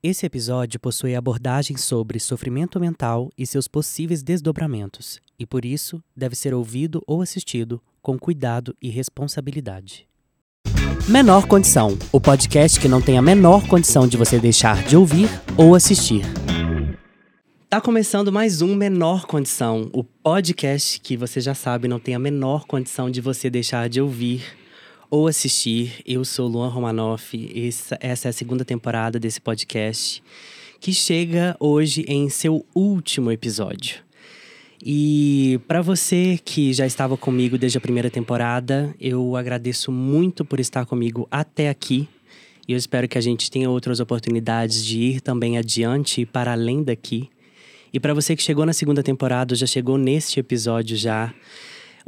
Esse episódio possui abordagens sobre sofrimento mental e seus possíveis desdobramentos, e por isso deve ser ouvido ou assistido com cuidado e responsabilidade. Menor Condição o podcast que não tem a menor condição de você deixar de ouvir ou assistir. Tá começando mais um Menor Condição, o podcast que você já sabe não tem a menor condição de você deixar de ouvir ou assistir. Eu sou Luan Romanoff, essa, essa é a segunda temporada desse podcast, que chega hoje em seu último episódio. E para você que já estava comigo desde a primeira temporada, eu agradeço muito por estar comigo até aqui. E eu espero que a gente tenha outras oportunidades de ir também adiante e para além daqui. E para você que chegou na segunda temporada, já chegou neste episódio já,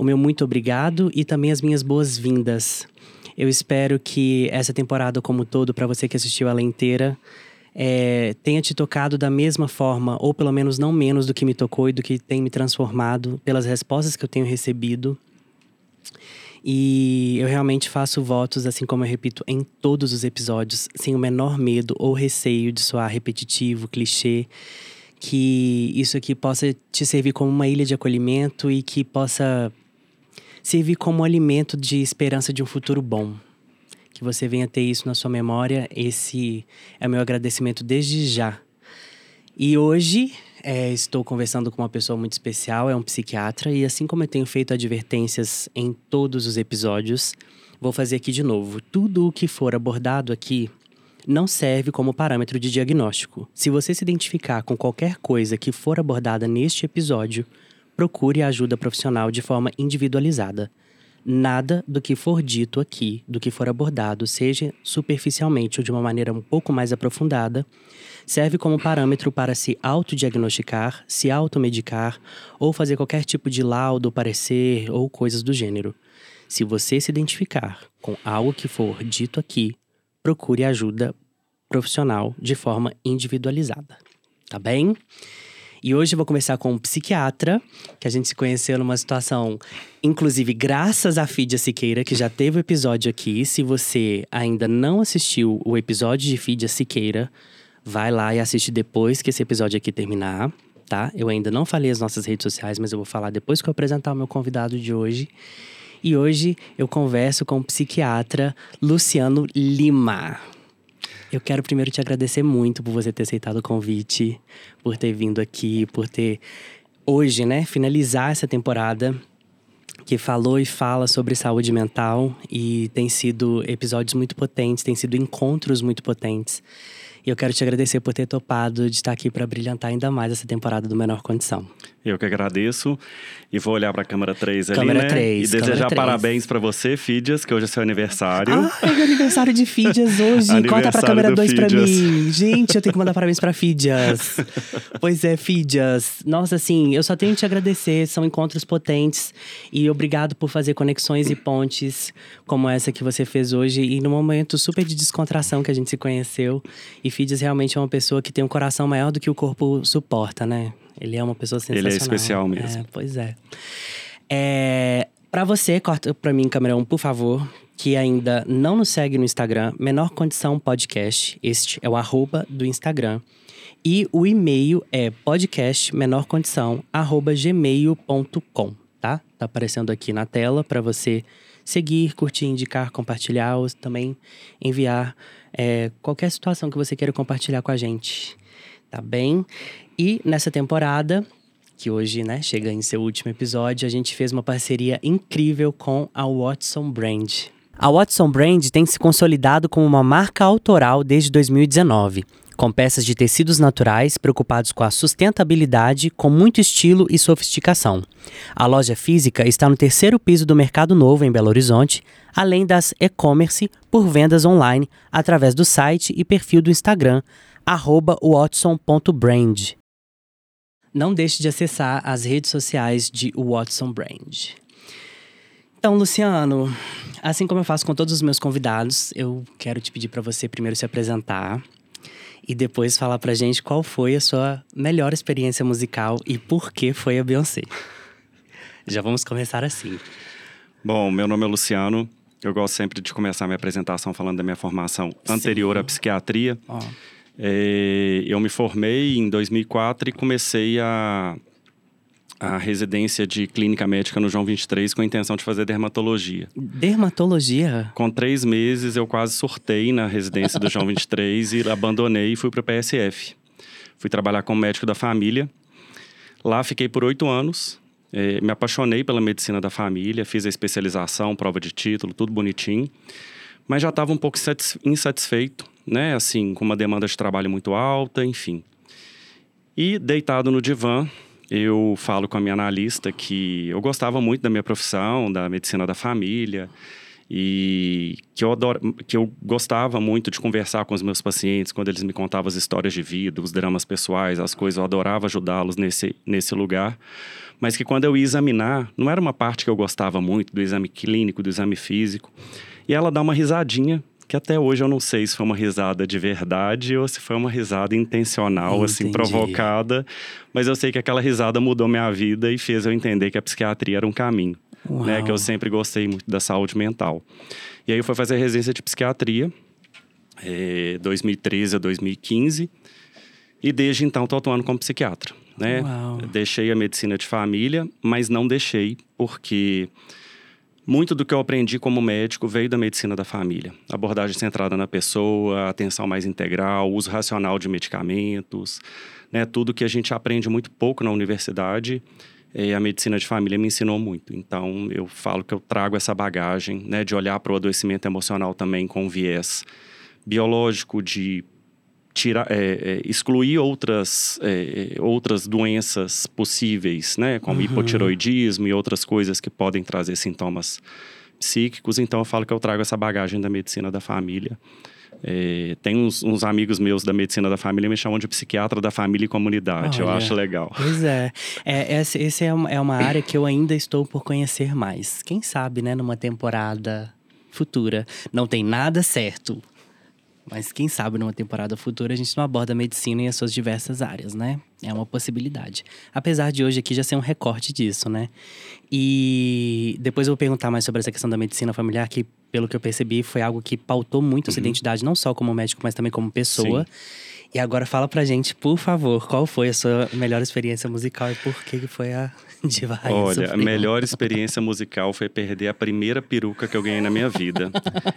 o meu muito obrigado e também as minhas boas-vindas. Eu espero que essa temporada como todo, para você que assistiu ela inteira, é, tenha te tocado da mesma forma, ou pelo menos não menos do que me tocou e do que tem me transformado pelas respostas que eu tenho recebido. E eu realmente faço votos, assim como eu repito em todos os episódios, sem o menor medo ou receio de soar repetitivo, clichê que isso aqui possa te servir como uma ilha de acolhimento e que possa servir como alimento de esperança de um futuro bom. Que você venha ter isso na sua memória, esse é o meu agradecimento desde já. E hoje é, estou conversando com uma pessoa muito especial, é um psiquiatra, e assim como eu tenho feito advertências em todos os episódios, vou fazer aqui de novo. Tudo o que for abordado aqui não serve como parâmetro de diagnóstico. Se você se identificar com qualquer coisa que for abordada neste episódio, procure ajuda profissional de forma individualizada. Nada do que for dito aqui, do que for abordado, seja superficialmente ou de uma maneira um pouco mais aprofundada, serve como parâmetro para se autodiagnosticar, se automedicar ou fazer qualquer tipo de laudo, parecer ou coisas do gênero. Se você se identificar com algo que for dito aqui, procure ajuda profissional de forma individualizada, tá bem? E hoje eu vou começar com um psiquiatra, que a gente se conheceu numa situação, inclusive graças a Fídia Siqueira, que já teve o episódio aqui. Se você ainda não assistiu o episódio de Fídia Siqueira, vai lá e assiste depois que esse episódio aqui terminar, tá? Eu ainda não falei as nossas redes sociais, mas eu vou falar depois que eu apresentar o meu convidado de hoje. E hoje eu converso com o psiquiatra Luciano Lima. Eu quero primeiro te agradecer muito por você ter aceitado o convite, por ter vindo aqui, por ter hoje, né, finalizar essa temporada que falou e fala sobre saúde mental e tem sido episódios muito potentes, tem sido encontros muito potentes. E eu quero te agradecer por ter topado de estar aqui para brilhantar ainda mais essa temporada do Menor Condição. Eu que agradeço. E vou olhar para a câmera 3 ali, câmera né? 3, e desejar 3. parabéns para você, Fídias, que hoje é seu aniversário. Ah, é meu aniversário de Fídias hoje. Conta pra Aniversário câmera do 2 pra Fídias. mim. Gente, eu tenho que mandar parabéns pra Fídias. pois é, Fídias. Nossa, assim, eu só tenho que te agradecer. São encontros potentes. E obrigado por fazer conexões e pontes como essa que você fez hoje. E num momento super de descontração que a gente se conheceu. E Fídias realmente é uma pessoa que tem um coração maior do que o corpo suporta, né? Ele é uma pessoa Ele sensacional. é especial mesmo. É, pois é. É, para você, corta pra mim, câmera 1, por favor, que ainda não nos segue no Instagram, Menor Condição Podcast. Este é o arroba do Instagram. E o e-mail é podcastmenorcondição@gmail.com, tá? Tá aparecendo aqui na tela para você seguir, curtir, indicar, compartilhar ou também enviar é, qualquer situação que você queira compartilhar com a gente, tá bem? E nessa temporada que hoje, né, chega em seu último episódio, a gente fez uma parceria incrível com a Watson Brand. A Watson Brand tem se consolidado como uma marca autoral desde 2019, com peças de tecidos naturais preocupados com a sustentabilidade, com muito estilo e sofisticação. A loja física está no terceiro piso do Mercado Novo, em Belo Horizonte, além das e-commerce por vendas online através do site e perfil do Instagram, watson.brand. Não deixe de acessar as redes sociais de Watson Brand. Então, Luciano, assim como eu faço com todos os meus convidados, eu quero te pedir para você primeiro se apresentar e depois falar pra gente qual foi a sua melhor experiência musical e por que foi a Beyoncé. Já vamos começar assim. Bom, meu nome é Luciano. Eu gosto sempre de começar minha apresentação falando da minha formação anterior à psiquiatria. É, eu me formei em 2004 e comecei a, a residência de clínica médica no João 23 com a intenção de fazer dermatologia. Dermatologia? Com três meses, eu quase surtei na residência do João 23 e abandonei e fui para o PSF. Fui trabalhar como médico da família. Lá fiquei por oito anos. É, me apaixonei pela medicina da família, fiz a especialização, prova de título, tudo bonitinho. Mas já estava um pouco insatisfeito, né? Assim, com uma demanda de trabalho muito alta, enfim. E deitado no divã, eu falo com a minha analista que eu gostava muito da minha profissão, da medicina da família, e que eu, adoro, que eu gostava muito de conversar com os meus pacientes quando eles me contavam as histórias de vida, os dramas pessoais, as coisas, eu adorava ajudá-los nesse, nesse lugar. Mas que quando eu ia examinar, não era uma parte que eu gostava muito do exame clínico, do exame físico. E ela dá uma risadinha, que até hoje eu não sei se foi uma risada de verdade ou se foi uma risada intencional, assim, Entendi. assim, provocada. Mas eu sei que aquela risada mudou minha vida e fez eu entender que a psiquiatria era um caminho né? Que eu sempre gostei muito da saúde mental. E aí eu fui fazer residência de psiquiatria, é, 2013 a 2015. E desde então estou atuando como psiquiatra, né? Deixei a medicina de família, mas não deixei porque muito do que eu aprendi como médico veio da medicina da família. Abordagem centrada na pessoa, atenção mais integral, uso racional de medicamentos, né? Tudo que a gente aprende muito pouco na universidade e a medicina de família me ensinou muito. Então, eu falo que eu trago essa bagagem, né, de olhar para o adoecimento emocional também com viés biológico, de tirar, é, é, excluir outras, é, outras doenças possíveis, né, como uhum. hipotiroidismo e outras coisas que podem trazer sintomas psíquicos. Então, eu falo que eu trago essa bagagem da medicina da família é, tem uns, uns, amigos meus da medicina da família me chamam de psiquiatra da família e comunidade. Olha, eu acho legal. Pois é. é esse é, uma, é uma área que eu ainda estou por conhecer mais. Quem sabe, né, numa temporada futura. Não tem nada certo. Mas quem sabe numa temporada futura a gente não aborda a medicina em as suas diversas áreas, né? É uma possibilidade. Apesar de hoje aqui já ser um recorte disso, né? E depois eu vou perguntar mais sobre essa questão da medicina familiar, que pelo que eu percebi foi algo que pautou muito uhum. essa identidade, não só como médico, mas também como pessoa. Sim. E agora fala pra gente, por favor, qual foi a sua melhor experiência musical e por que foi a Diva Rainha Olha, a melhor experiência musical foi perder a primeira peruca que eu ganhei na minha vida.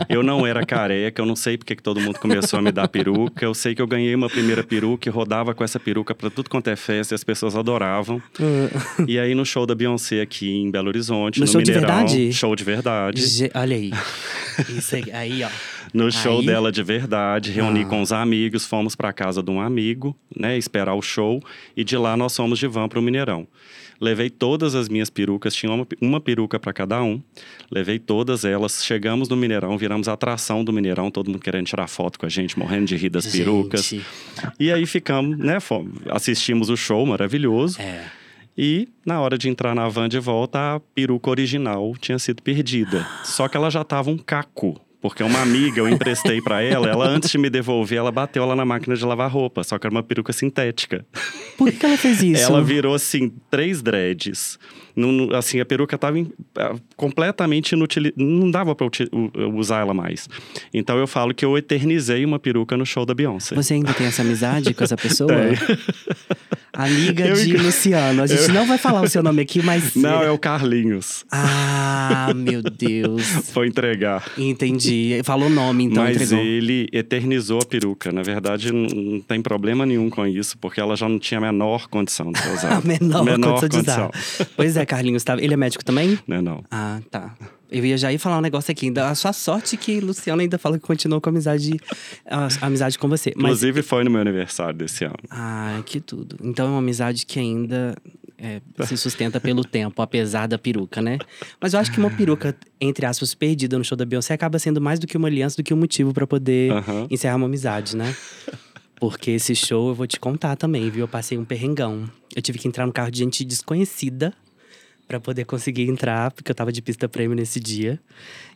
Eu não era careca, eu não sei porque que todo mundo começou a me dar peruca. Eu sei que eu ganhei uma primeira peruca e rodava com essa peruca para tudo quanto é festa e as pessoas adoravam. Uh. E aí no show da Beyoncé aqui em Belo Horizonte, no, no show Mineirão, de verdade? show de verdade. Ge olha aí. Isso aí, aí ó. No show aí... dela de verdade, reuni ah. com os amigos, fomos para casa de um amigo, né, esperar o show e de lá nós fomos de van para o Mineirão. Levei todas as minhas perucas, tinha uma, uma peruca para cada um. Levei todas elas. Chegamos no Mineirão, viramos a atração do Mineirão, todo mundo querendo tirar foto com a gente, morrendo de rir das gente. perucas. E aí ficamos, né? Fomos, assistimos o show maravilhoso. É. E na hora de entrar na van de volta, a peruca original tinha sido perdida. Só que ela já tava um caco porque uma amiga eu emprestei para ela, ela antes de me devolver, ela bateu lá na máquina de lavar roupa, só que era uma peruca sintética. Por que, que ela fez isso? Ela virou assim, três dreads. Não, assim, a peruca estava completamente inútil, não dava para usar ela mais. Então eu falo que eu eternizei uma peruca no show da Beyoncé. Você ainda tem essa amizade com essa pessoa? Amiga eu, de Luciano. A gente eu... não vai falar o seu nome aqui, mas. Não, é o Carlinhos. Ah, meu Deus. Foi entregar. Entendi. Falou o nome, então. Mas entregou. ele eternizou a peruca. Na verdade, não, não, tem problema nenhum com isso, porque ela já não tinha a menor condição de usar. a menor, menor condição, condição de usar. Pois é, Carlinhos. Tá... Ele é médico também? Não, não. Ah, tá. Eu ia já ir falar um negócio aqui. A sua sorte que Luciano ainda fala que continuou com a amizade, a, a amizade com você. Mas... Inclusive, foi no meu aniversário desse ano. Ah, que tudo. Então é uma amizade que ainda é, se sustenta pelo tempo, apesar da peruca, né? Mas eu acho que uma peruca, entre aspas, perdida no show da Beyoncé acaba sendo mais do que uma aliança, do que um motivo para poder encerrar uma amizade, né? Porque esse show eu vou te contar também, viu? Eu passei um perrengão. Eu tive que entrar no carro de gente desconhecida para poder conseguir entrar, porque eu tava de pista prêmio nesse dia.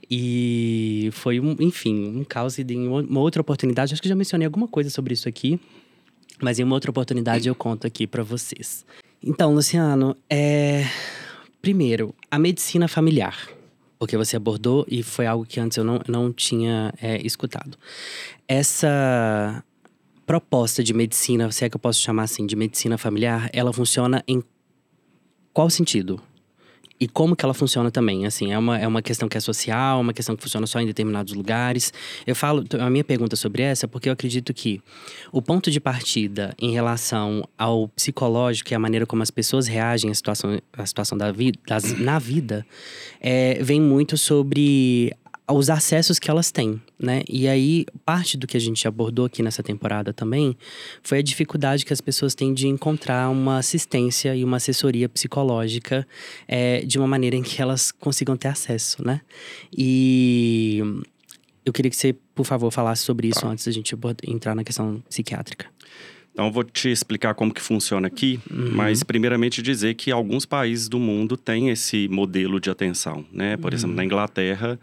E foi, um, enfim, um caos. E em uma outra oportunidade, acho que já mencionei alguma coisa sobre isso aqui, mas em uma outra oportunidade eu conto aqui para vocês. Então, Luciano, é. Primeiro, a medicina familiar. Porque você abordou e foi algo que antes eu não, não tinha é, escutado. Essa proposta de medicina, se é que eu posso chamar assim, de medicina familiar, ela funciona em qual sentido? E como que ela funciona também, assim, é uma, é uma questão que é social, uma questão que funciona só em determinados lugares. Eu falo, a minha pergunta sobre essa é porque eu acredito que o ponto de partida em relação ao psicológico e a maneira como as pessoas reagem à situação, à situação da vida, das, na vida, é, vem muito sobre os acessos que elas têm, né? E aí, parte do que a gente abordou aqui nessa temporada também foi a dificuldade que as pessoas têm de encontrar uma assistência e uma assessoria psicológica é, de uma maneira em que elas consigam ter acesso, né? E eu queria que você, por favor, falasse sobre isso tá. antes da gente entrar na questão psiquiátrica. Então, eu vou te explicar como que funciona aqui, uhum. mas primeiramente dizer que alguns países do mundo têm esse modelo de atenção, né? Por uhum. exemplo, na Inglaterra,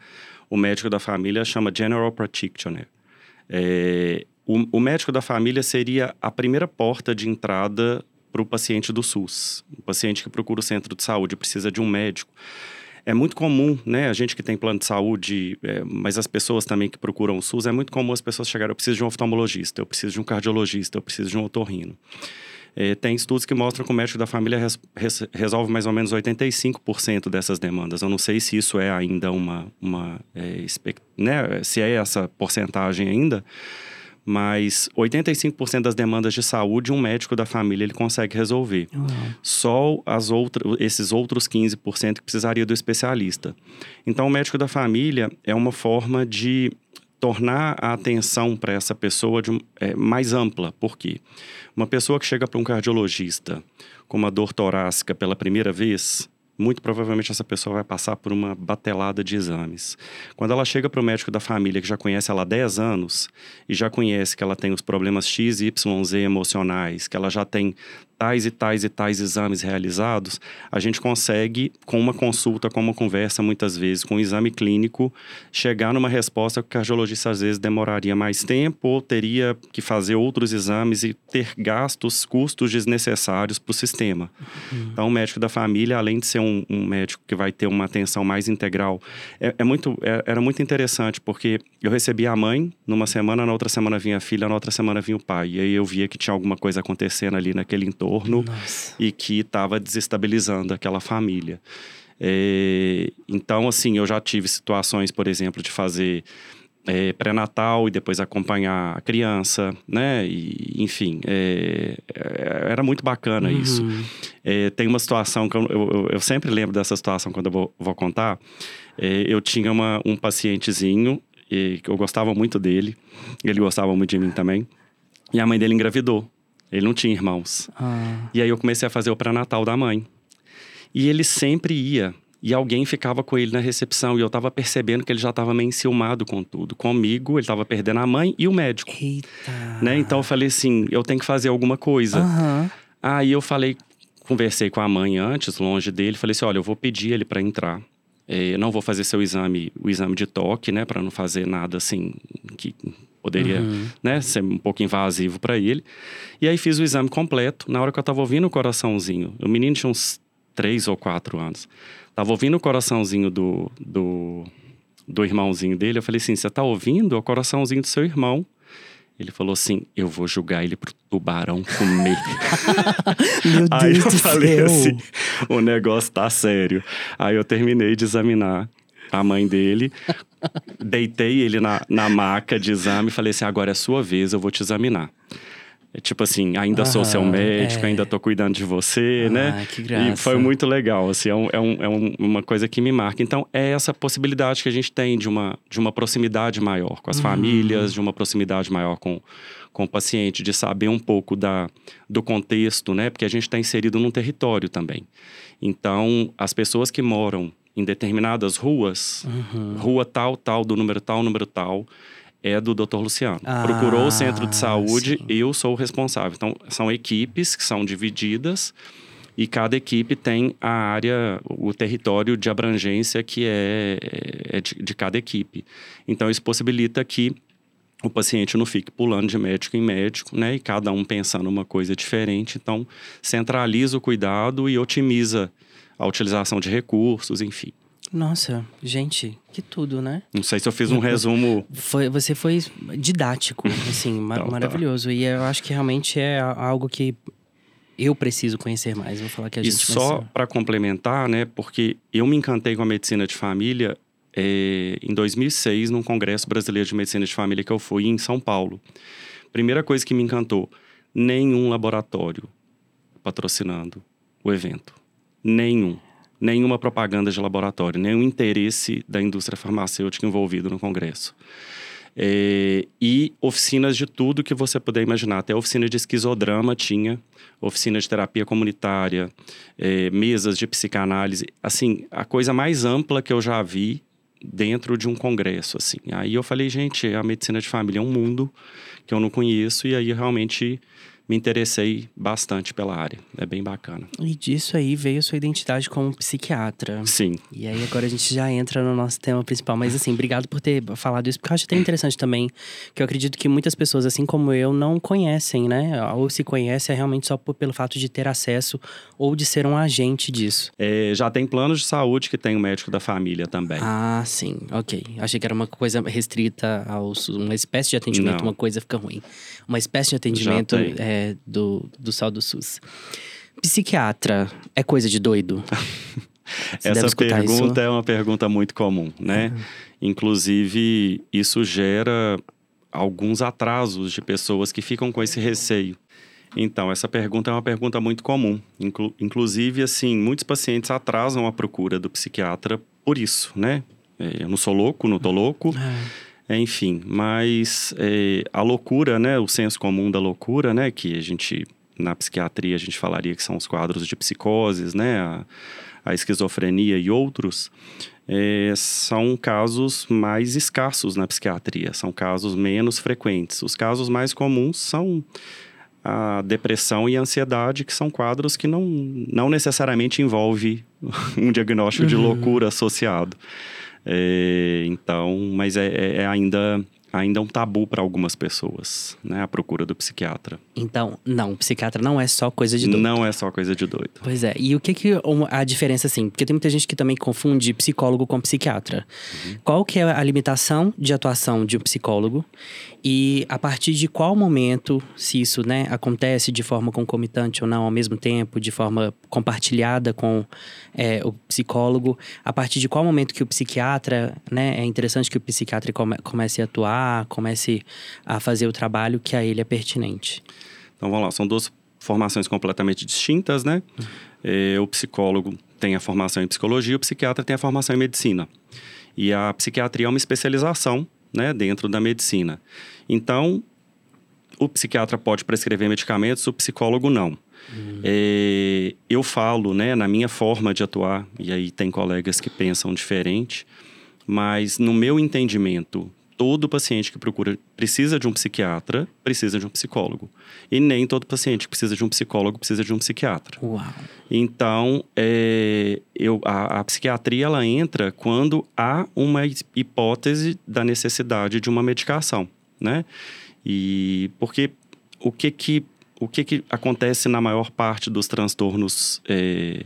o médico da família chama General Practitioner. É, o, o, médico da família seria a primeira porta de entrada para o paciente do SUS. O paciente que procura o centro de saúde precisa de um médico. É muito comum, né? A gente que tem plano de saúde, é, mas as pessoas também que procuram o SUS, é muito comum as pessoas chegarem, eu preciso de um oftalmologista, eu preciso de um cardiologista, eu preciso de um otorrino. É, tem estudos que mostram que o médico da família res, res, resolve mais ou menos 85% dessas demandas. Eu não sei se isso é ainda uma. uma é, né, se é essa porcentagem ainda, mas 85% das demandas de saúde um médico da família ele consegue resolver. Uhum. Só as outras, esses outros 15% que precisaria do especialista. Então, o médico da família é uma forma de tornar a atenção para essa pessoa de, é, mais ampla. Por quê? Uma pessoa que chega para um cardiologista com uma dor torácica pela primeira vez, muito provavelmente essa pessoa vai passar por uma batelada de exames. Quando ela chega para o médico da família, que já conhece ela há 10 anos, e já conhece que ela tem os problemas X, Y, Z emocionais, que ela já tem tais e tais e tais exames realizados, a gente consegue, com uma consulta, com uma conversa, muitas vezes, com um exame clínico, chegar numa resposta que o cardiologista às vezes demoraria mais tempo ou teria que fazer outros exames e ter gastos, custos desnecessários para o sistema. Uhum. Então, o médico da família, além de ser um, um, médico que vai ter uma atenção mais integral, é, é muito, é, era muito interessante, porque eu recebia a mãe numa semana, na outra semana vinha a filha, na outra semana vinha o pai. E aí eu via que tinha alguma coisa acontecendo ali naquele entorno entorno Nossa. e que estava desestabilizando aquela família. É, então, assim, eu já tive situações, por exemplo, de fazer é, pré-natal e depois acompanhar a criança, né? E, enfim, é, é era muito bacana uhum. isso. É, tem uma situação que eu, eu, eu, sempre lembro dessa situação quando eu vou, vou contar. É, eu tinha uma, um pacientezinho que eu gostava muito dele, ele gostava muito de mim também, e a mãe dele engravidou. Ele não tinha irmãos. Ah. E aí eu comecei a fazer o pré-natal da mãe. E ele sempre ia. E alguém ficava com ele na recepção. E eu tava percebendo que ele já tava meio enciumado com tudo. Comigo, ele tava perdendo a mãe e o médico. Eita. Né? Então eu falei assim: eu tenho que fazer alguma coisa. Uhum. Aí eu falei, conversei com a mãe antes, longe dele. Falei assim: olha, eu vou pedir ele para entrar. É, não vou fazer seu exame, o exame de toque, né, para não fazer nada assim que poderia uhum. né, ser um pouco invasivo para ele. E aí fiz o exame completo. Na hora que eu estava ouvindo o coraçãozinho, o menino tinha uns três ou quatro anos, estava ouvindo o coraçãozinho do, do, do irmãozinho dele. Eu falei assim: Você está ouvindo? O coraçãozinho do seu irmão. Ele falou assim: Eu vou julgar ele pro tubarão comer. Meu Deus Aí eu falei céu. assim: O negócio tá sério. Aí eu terminei de examinar a mãe dele, deitei ele na, na maca de exame e falei assim: agora é sua vez, eu vou te examinar. É tipo assim, ainda sou seu médico, é. ainda tô cuidando de você, ah, né? Que graça. E foi muito legal, assim, é, um, é, um, é um, uma coisa que me marca. Então, é essa possibilidade que a gente tem de uma, de uma proximidade maior com as uhum. famílias, de uma proximidade maior com, com o paciente, de saber um pouco da, do contexto, né? Porque a gente está inserido num território também. Então, as pessoas que moram em determinadas ruas, uhum. rua tal, tal, do número tal, número tal, é do Dr. Luciano. Ah, Procurou o centro de saúde, sim. eu sou o responsável. Então, são equipes que são divididas e cada equipe tem a área, o território de abrangência que é, é de, de cada equipe. Então, isso possibilita que o paciente não fique pulando de médico em médico, né? E cada um pensando uma coisa diferente. Então, centraliza o cuidado e otimiza a utilização de recursos, enfim. Nossa, gente, que tudo, né? Não sei se eu fiz um resumo. Foi, você foi didático, assim, ma Então, tá. maravilhoso. E eu acho que realmente é algo que eu preciso conhecer mais. Vou falar que a E gente só vai para complementar, né? Porque eu me encantei com a medicina de família é, em 2006, num Congresso Brasileiro de Medicina de Família que eu fui em São Paulo. Primeira coisa que me encantou: nenhum laboratório patrocinando o evento. Nenhum. Nenhuma propaganda de laboratório, nenhum interesse da indústria farmacêutica envolvido no Congresso. É, e oficinas de tudo que você puder imaginar. Até oficina de esquizodrama tinha, oficina de terapia comunitária, é, mesas de psicanálise. Assim, a coisa mais ampla que eu já vi dentro de um congresso, assim. Aí eu falei, gente, a medicina de família é um mundo que eu não conheço e aí realmente me interessei bastante pela área. É bem bacana. E disso aí veio a sua identidade como psiquiatra. Sim. E aí agora a gente já entra no nosso tema principal. Mas assim, obrigado por ter falado isso, porque eu acho até interessante também, que eu acredito que muitas pessoas, assim como eu, não conhecem, né? Ou se conhece é realmente só por- pelo fato de ter acesso ou de ser um agente disso. É, já tem planos de saúde que tem o médico da família também. Ah, sim, ok. Achei que era uma coisa restrita ao SUS, uma espécie de atendimento, Não. uma coisa fica ruim. Uma espécie de atendimento tem. é, do, do sal do SUS. Psiquiatra é coisa de doido? Você Essa escutar isso. pergunta é uma pergunta muito comum, né? Inclusive, isso gera alguns atrasos de pessoas que ficam com esse receio. Então, essa pergunta é uma pergunta muito comum. Inclu- inclusive, assim, muitos pacientes atrasam a procura do psiquiatra por isso, né? É, Eu não sou louco, não tô louco. É. Enfim, mas é, a loucura, né, o senso comum da loucura, né, que a gente na psiquiatria a gente falaria que são os quadros de psicoses, né, a, a esquizofrenia e outros, é, são casos mais escassos na psiquiatria, são casos menos frequentes. Os casos mais comuns são a depressão e a ansiedade, que são quadros que não, não necessariamente envolve um diagnóstico de Uhum. loucura associado. É, então, mas é, é- é ainda, ainda um tabu para algumas pessoas, né? A procura do psiquiatra. Então, não, psiquiatra não é só coisa de doido. Não é só coisa de doido. Pois é, e o que que a diferença assim? Porque tem muita gente que também confunde psicólogo com psiquiatra. Qual que é a limitação de atuação de um psicólogo e a partir de qual momento, se isso, né, acontece de forma concomitante ou não, ao mesmo tempo, de forma compartilhada com é, o psicólogo, a partir de qual momento que o psiquiatra, né, é interessante que o psiquiatra come- comece a atuar, comece a fazer o trabalho que a ele é pertinente. Então vamos lá, são duas formações completamente distintas, né? É, o psicólogo tem a formação em psicologia, o psiquiatra tem a formação em medicina. E a psiquiatria é uma especialização, né, dentro da medicina. Então, o psiquiatra pode prescrever medicamentos, o psicólogo não. É, eu falo, né, na minha forma de atuar, e aí tem colegas que pensam diferente, mas no meu entendimento, todo paciente que procura precisa de um psiquiatra, precisa de um psicólogo. E nem todo paciente que precisa de um psicólogo precisa de um psiquiatra. Uau. Então, é, eu, a, a psiquiatria ela entra quando há uma hipótese da necessidade de uma medicação, né? E porque o que que o que que acontece na maior parte dos transtornos é,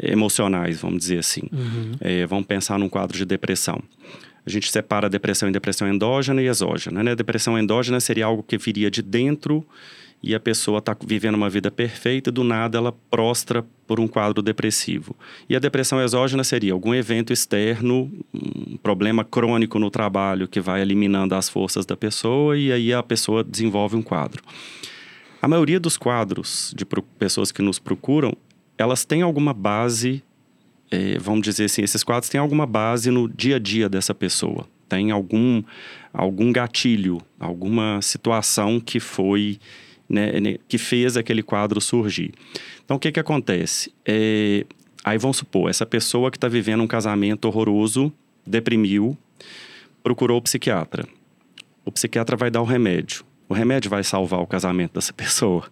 emocionais, vamos dizer assim? Uhum. É, vamos pensar num quadro de depressão. A gente separa depressão em depressão endógena e exógena. Né? Depressão endógena seria algo que viria de dentro e a pessoa está vivendo uma vida perfeita do nada ela prostra por um quadro depressivo. E a depressão exógena seria algum evento externo, um problema crônico no trabalho que vai eliminando as forças da pessoa e aí a pessoa desenvolve um quadro. A maioria dos quadros de pessoas que nos procuram, elas têm alguma base é, vamos dizer assim, esses quadros têm alguma base no dia a dia dessa pessoa. Tem algum, algum gatilho, alguma situação que foi, né, que fez aquele quadro surgir. Então, o que que acontece? É, aí vamos supor, essa pessoa que está vivendo um casamento horroroso, deprimiu, procurou o psiquiatra. O psiquiatra vai dar o remédio. O remédio vai salvar o casamento dessa pessoa,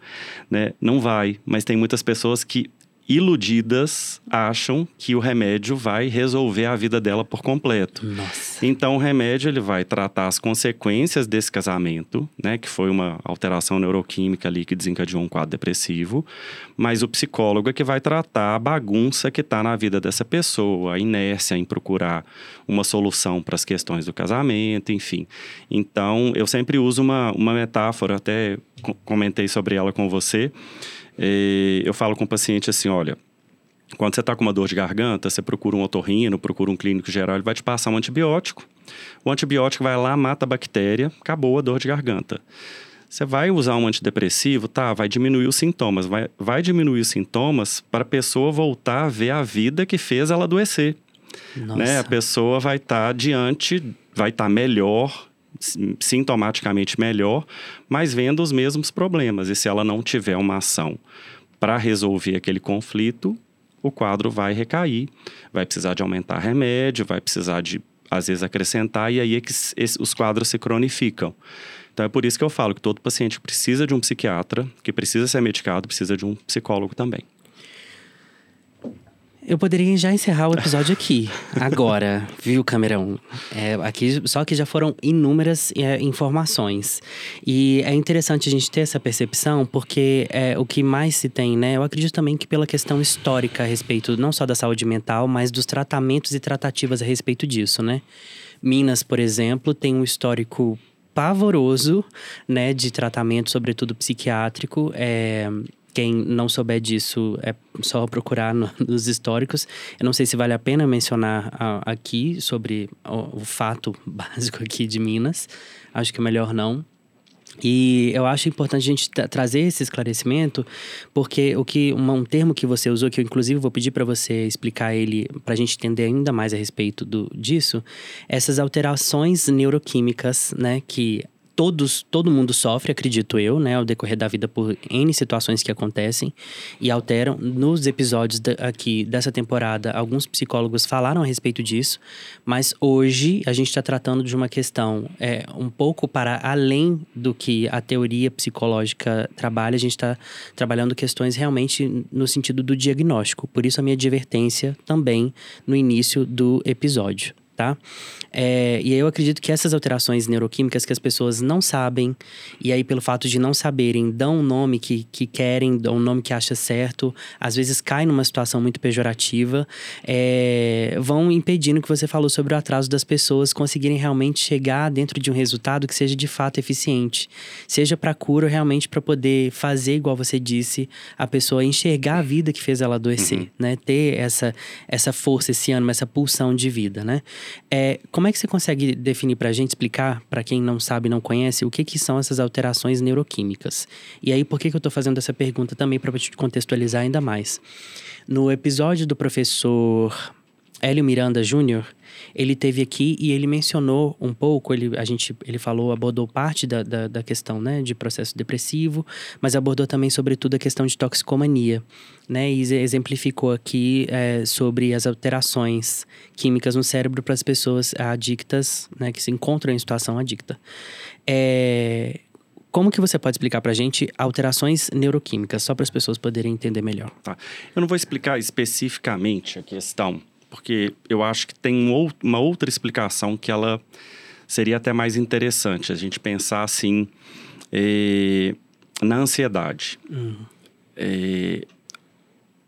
né? Não vai, mas tem muitas pessoas que iludidas acham que o remédio vai resolver a vida dela por completo. Nossa. Então o remédio ele vai tratar as consequências desse casamento, né, que foi uma alteração neuroquímica ali que desencadeou um quadro depressivo, mas o psicólogo é que vai tratar a bagunça que está na vida dessa pessoa, a inércia em procurar uma solução para as questões do casamento, enfim. Então eu sempre uso uma, uma metáfora, até comentei sobre ela com você e eu falo com o paciente assim: olha, quando você está com uma dor de garganta, você procura um otorrino, procura um clínico geral, ele vai te passar um antibiótico. O antibiótico vai lá, mata a bactéria, acabou a dor de garganta. Você vai usar um antidepressivo, tá? Vai diminuir os sintomas. Vai, vai diminuir os sintomas para a pessoa voltar a ver a vida que fez ela adoecer. Né? A pessoa vai estar tá diante, vai estar tá melhor, sintomaticamente melhor, mas vendo os mesmos problemas. E se ela não tiver uma ação para resolver aquele conflito, o quadro vai recair, vai precisar de aumentar remédio, vai precisar de, às vezes, acrescentar, e aí é que os quadros se cronificam. Então é por isso que eu falo que todo paciente precisa de um psiquiatra, que precisa ser medicado, precisa de um psicólogo também. Eu poderia já encerrar o episódio aqui, agora, viu, Camerão? É, aqui, só que já foram inúmeras é, informações. E é interessante a gente ter essa percepção, porque é, o que mais se tem, né? Eu acredito também que pela questão histórica a respeito não só da saúde mental, mas dos tratamentos e tratativas a respeito disso, né? Minas, por exemplo, tem um histórico pavoroso, né, de tratamento, sobretudo psiquiátrico. É, quem não souber disso, é só procurar no, nos históricos. Eu não sei se vale a pena mencionar a, aqui sobre o, o fato básico aqui de Minas. Acho que é melhor não. E eu acho importante a gente trazer esse esclarecimento, porque o que um, um termo que você usou, que eu inclusive vou pedir para você explicar ele, para a gente entender ainda mais a respeito do, disso, essas alterações neuroquímicas, né, que todos, todo mundo sofre, acredito eu, né, ao decorrer da vida por N situações que acontecem e alteram. Nos episódios aqui dessa temporada, alguns psicólogos falaram a respeito disso, mas hoje a gente está tratando de uma questão é, um pouco para além do que a teoria psicológica trabalha, a gente está trabalhando questões realmente no sentido do diagnóstico. Por isso a minha advertência também no início do episódio tá? É, e eu acredito que essas alterações neuroquímicas que as pessoas não sabem, e aí pelo fato de não saberem, dão um nome que, que querem, dão um nome que acha certo, às vezes cai numa situação muito pejorativa, é, vão impedindo que você falou sobre o atraso das pessoas conseguirem realmente chegar dentro de um resultado que seja de fato eficiente. Seja para cura ou realmente para poder fazer, igual você disse, a pessoa enxergar a vida que fez ela adoecer, uhum. né? Ter essa, essa força, esse ânimo, essa pulsão de vida, né? É, como é que você consegue definir para a gente, explicar para quem não sabe, não conhece, o que, que são essas alterações neuroquímicas? E aí, por que, que eu estou fazendo essa pergunta também para te contextualizar ainda mais? No episódio do professor Hélio Miranda Júnior, ele teve aqui e ele mencionou um pouco, ele, a gente, ele falou, abordou parte da, da, da, questão né, de processo depressivo, mas abordou também, sobretudo, a questão de toxicomania, né? E exemplificou aqui é, sobre as alterações químicas no cérebro para as pessoas adictas, né, que se encontram em situação adicta. É, como que você pode explicar para a gente alterações neuroquímicas, só para as pessoas poderem entender melhor? Tá. Eu não vou explicar especificamente a questão porque eu acho que tem um, uma outra explicação que ela seria até mais interessante. A gente pensar assim eh, na ansiedade. Uhum. Eh,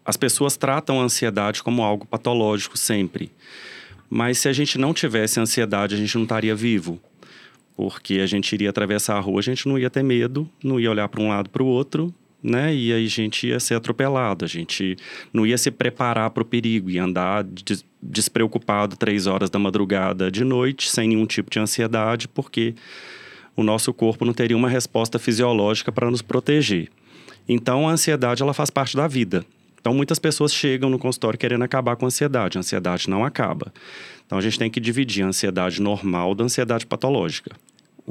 as pessoas tratam a ansiedade como algo patológico sempre. Mas se a gente não tivesse ansiedade, a gente não estaria vivo. Porque a gente iria atravessar a rua, a gente não ia ter medo, não ia olhar para um lado para o outro, né? E aí a gente ia ser atropelado, a gente não ia se preparar para o perigo, ia andar des despreocupado três horas da madrugada de noite, sem nenhum tipo de ansiedade, porque o nosso corpo não teria uma resposta fisiológica para nos proteger. Então a ansiedade ela faz parte da vida. Então muitas pessoas chegam no consultório querendo acabar com a ansiedade, a ansiedade não acaba. Então a gente tem que dividir a ansiedade normal da ansiedade patológica.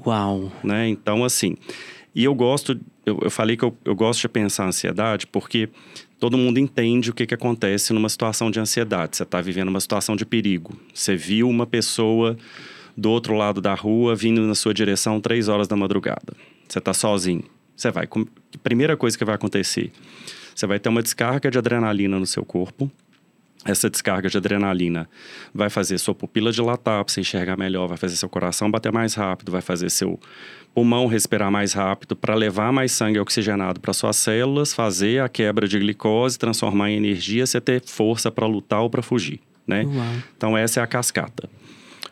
Uau! Né? Então assim, e eu gosto, eu, eu falei que eu, eu, gosto de pensar a ansiedade porque todo mundo entende o que, que acontece numa situação de ansiedade. Você está vivendo uma situação de perigo. Você viu uma pessoa do outro lado da rua vindo na sua direção três horas da madrugada. Você está sozinho. Você vai. Primeira coisa que vai acontecer, Você vai ter uma descarga de adrenalina no seu corpo. Essa descarga de adrenalina vai fazer sua pupila dilatar para você enxergar melhor, vai fazer seu coração bater mais rápido, vai fazer seu pulmão respirar mais rápido para levar mais sangue oxigenado para suas células, fazer a quebra de glicose, transformar em energia, você ter força para lutar ou para fugir, né? Então essa é a cascata.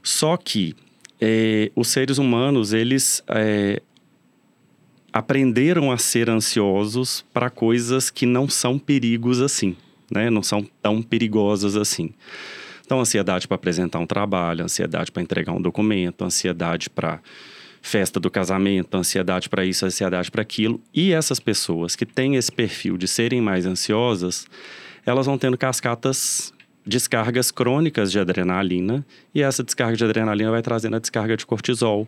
Só que é, os seres humanos, eles é, aprenderam a ser ansiosos para coisas que não são perigos assim, né? Não são tão perigosas assim. Então, ansiedade para apresentar um trabalho, ansiedade para entregar um documento, ansiedade para festa do casamento, ansiedade para isso, ansiedade para aquilo. E essas pessoas que têm esse perfil de serem mais ansiosas, elas vão tendo cascatas descargas crônicas de adrenalina e essa descarga de adrenalina vai trazendo a descarga de cortisol,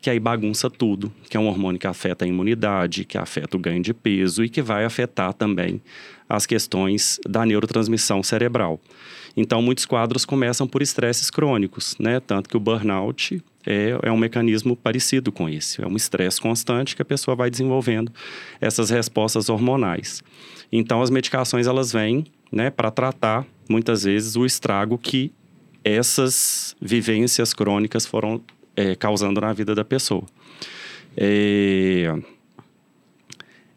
que aí bagunça tudo, que é um hormônio que afeta a imunidade, que afeta o ganho de peso e que vai afetar também as questões da neurotransmissão cerebral. Então, muitos quadros começam por estresses crônicos, né? Tanto que o burnout é, é um mecanismo parecido com esse. É um estresse constante que a pessoa vai desenvolvendo essas respostas hormonais. Então, as medicações, elas vêm né, para tratar, muitas vezes, o estrago que essas vivências crônicas foram é, causando na vida da pessoa. É,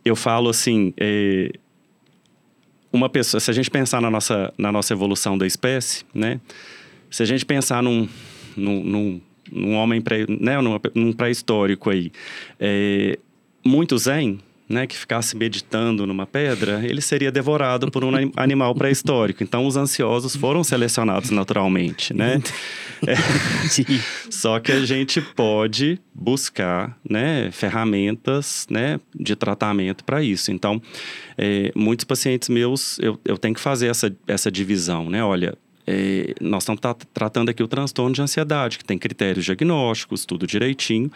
eu falo assim, é, uma pessoa, se a gente pensar na nossa, na nossa evolução da espécie, né? Se a gente pensar num, num, num, num homem pré, né, num, num pré-histórico aí, é, muito zen, né, que ficasse meditando numa pedra, ele seria devorado por um animal pré-histórico. Então, os ansiosos foram selecionados naturalmente, né? É, só que a gente pode buscar, né, ferramentas, né, de tratamento para isso. Então, é, muitos pacientes meus, eu, eu tenho que fazer essa, essa divisão, né? Olha, é, nós estamos tratando aqui o transtorno de ansiedade, que tem critérios diagnósticos, tudo direitinho,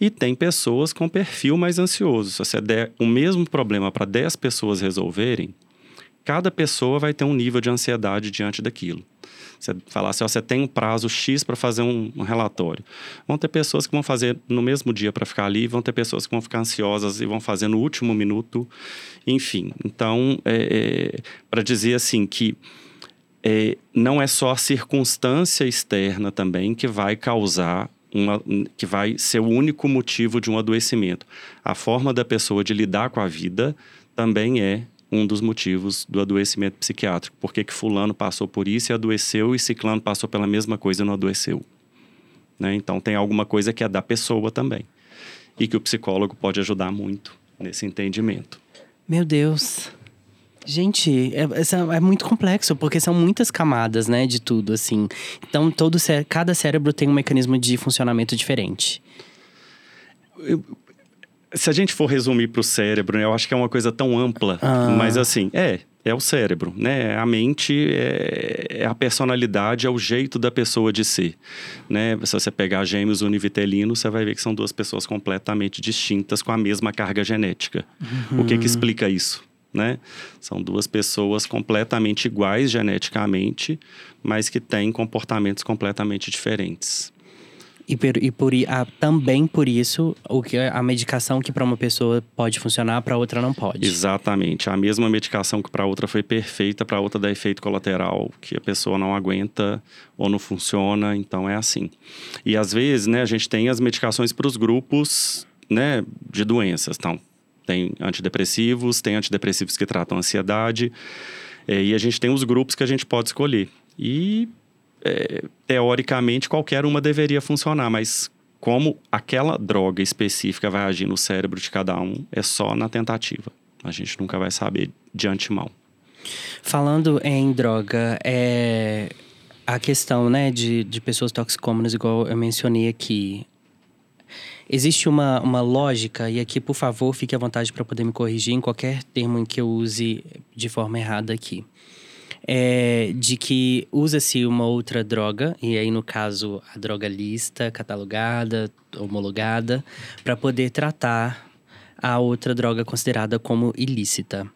e tem pessoas com perfil mais ansioso. Se você der o mesmo problema para 10 pessoas resolverem, cada pessoa vai ter um nível de ansiedade diante daquilo. Você falar assim, ó, você tem um prazo X para fazer um, um, relatório. Vão ter pessoas que vão fazer no mesmo dia para ficar ali, vão ter pessoas que vão ficar ansiosas e vão fazer no último minuto, enfim. Então, é, é, para dizer assim que é, não é só a circunstância externa também que vai causar uma, que vai ser o único motivo de um adoecimento. A forma da pessoa de lidar com a vida também é um dos motivos do adoecimento psiquiátrico. Por que, fulano passou por isso e adoeceu e ciclano passou pela mesma coisa e não adoeceu? Né? Então tem alguma coisa que é da pessoa também. E que o psicólogo pode ajudar muito nesse entendimento. Meu Deus. Gente, é, é, muito complexo, porque são muitas camadas, né, de tudo, assim. Então, todo cada cérebro tem um mecanismo de funcionamento diferente. Se a gente for resumir para o cérebro, eu acho que é uma coisa tão ampla. Ah. Mas, assim, é, é o cérebro, né? A mente é, é, a personalidade, é o jeito da pessoa de ser, né? Se você pegar gêmeos univitelinos, você vai ver que são duas pessoas completamente distintas com a mesma carga genética. Uhum. O que que explica isso? Né? São duas pessoas completamente iguais geneticamente, mas que têm comportamentos completamente diferentes. E, por, e por, a, também por isso, o que a medicação que para uma pessoa pode funcionar, para outra não pode. Exatamente. A mesma medicação que para outra foi perfeita, para outra dá efeito colateral que a pessoa não aguenta ou não funciona, então é assim. E às vezes, né, a gente tem as medicações para os grupos, né, de doenças. Então, tem antidepressivos, tem antidepressivos que tratam ansiedade. É, e a gente tem os grupos que a gente pode escolher. E, é, teoricamente, qualquer uma deveria funcionar, mas como aquela droga específica vai agir no cérebro de cada um, é só na tentativa. A gente nunca vai saber de antemão. Falando em droga, é a questão né, de, de pessoas toxicômanas, igual eu mencionei aqui, Existe uma, uma lógica, e aqui, por favor, fique à vontade para poder me corrigir em qualquer termo em que eu use de forma errada aqui. É, de que usa-se uma outra droga, e aí no caso a droga lista, catalogada, homologada, para poder tratar a outra droga considerada como ilícita.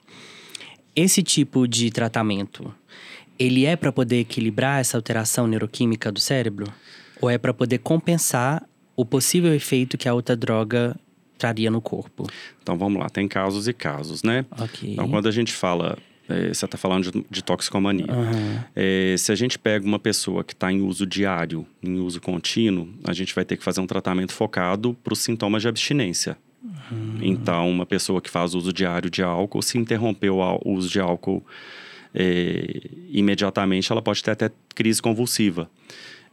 Esse tipo de tratamento, ele é para poder equilibrar essa alteração neuroquímica do cérebro? Ou é para poder compensar o possível efeito que a outra droga traria no corpo? Então vamos lá, tem casos e casos, né? Ok. Então quando a gente fala, é, você está falando de, de toxicomania. Aham. É, se a gente pega uma pessoa que está em uso diário, em uso contínuo, a gente vai ter que fazer um tratamento focado para os sintomas de abstinência. Então, uma pessoa que faz uso diário de álcool, se interrompeu o uso de álcool é, imediatamente, ela pode ter até crise convulsiva.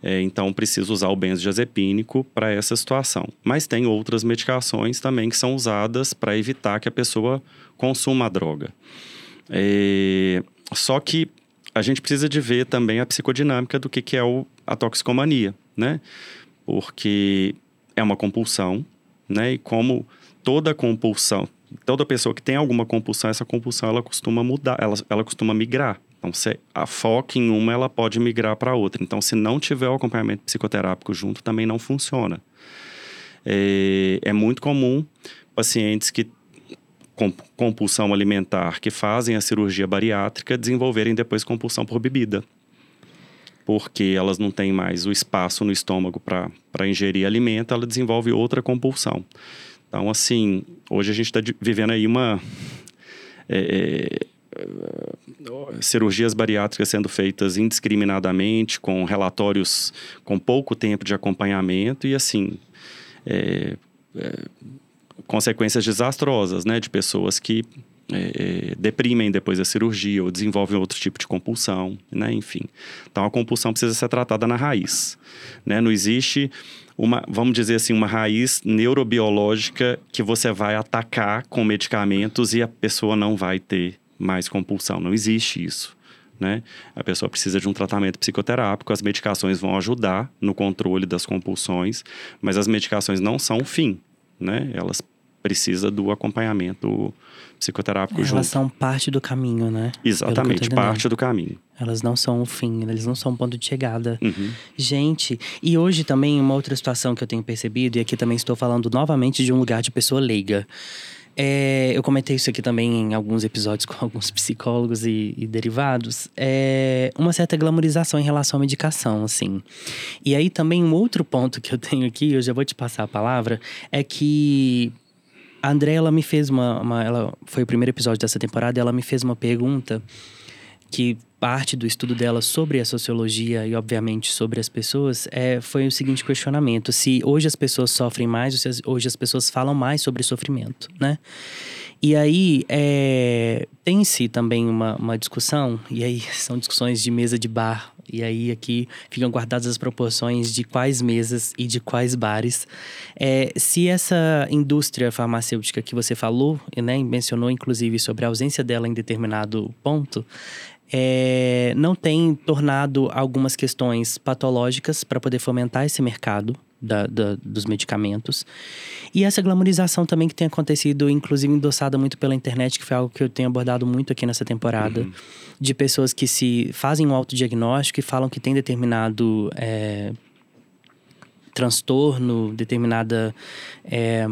É, então, precisa usar o benzodiazepínico para essa situação. Mas tem outras medicações também que são usadas para evitar que a pessoa consuma a droga. É, só que a gente precisa de ver também a psicodinâmica do que, que é o, a toxicomania, né? Porque é uma compulsão, né? E como toda compulsão, toda pessoa que tem alguma compulsão, essa compulsão ela costuma mudar, ela, ela costuma migrar. Então, se a foca em uma, ela pode migrar para outra. Então, se não tiver o acompanhamento psicoterápico junto, também não funciona. É, é muito comum pacientes que com compulsão alimentar que fazem a cirurgia bariátrica desenvolverem depois compulsão por bebida. Porque elas não têm mais o espaço no estômago para ingerir alimento, ela desenvolve outra compulsão. Então, assim, hoje a gente está vivendo aí uma. é, é, cirurgias bariátricas sendo feitas indiscriminadamente, com relatórios com pouco tempo de acompanhamento e, assim, é, é, consequências desastrosas, né? De pessoas que é, é, deprimem depois da cirurgia ou desenvolvem outro tipo de compulsão, né? Enfim. Então, a compulsão precisa ser tratada na raiz, né? Não existe uma, vamos dizer assim, uma raiz neurobiológica que você vai atacar com medicamentos e a pessoa não vai ter mais compulsão. Não existe isso. Né? A pessoa precisa de um tratamento psicoterápico, as medicações vão ajudar no controle das compulsões, mas as medicações não são o fim, né? Elas precisam do acompanhamento psicoterápico Elas junto. são parte do caminho, né? Exatamente, parte do caminho. Elas não são o fim, eles não são o ponto de chegada. Uhum. Gente, e hoje também uma outra situação que eu tenho percebido, e aqui também estou falando novamente de um lugar de pessoa leiga. É, eu comentei isso aqui também em alguns episódios com alguns psicólogos e, e derivados. É uma certa glamorização em relação à medicação, assim. E aí também um outro ponto que eu tenho aqui, eu já vou te passar a palavra, é que a André, ela me fez uma, uma- Ela foi o primeiro episódio dessa temporada, ela me fez uma pergunta que parte do estudo dela sobre a sociologia e, obviamente, sobre as pessoas é, foi o seguinte questionamento: se hoje as pessoas sofrem mais ou se hoje as pessoas falam mais sobre sofrimento, né? E aí, é, tem-se também uma, uma discussão, e aí são discussões de mesa de bar, e aí aqui ficam guardadas as proporções de quais mesas e de quais bares. É, se essa indústria farmacêutica que você falou, né, mencionou inclusive sobre a ausência dela em determinado ponto, é, não tem tornado algumas questões patológicas para poder fomentar esse mercado da- da- dos medicamentos. E essa glamorização também que tem acontecido, inclusive endossada muito pela internet, que foi algo que eu tenho abordado muito aqui nessa temporada, de pessoas que se fazem um autodiagnóstico e falam que tem determinado é, transtorno, determinada. é,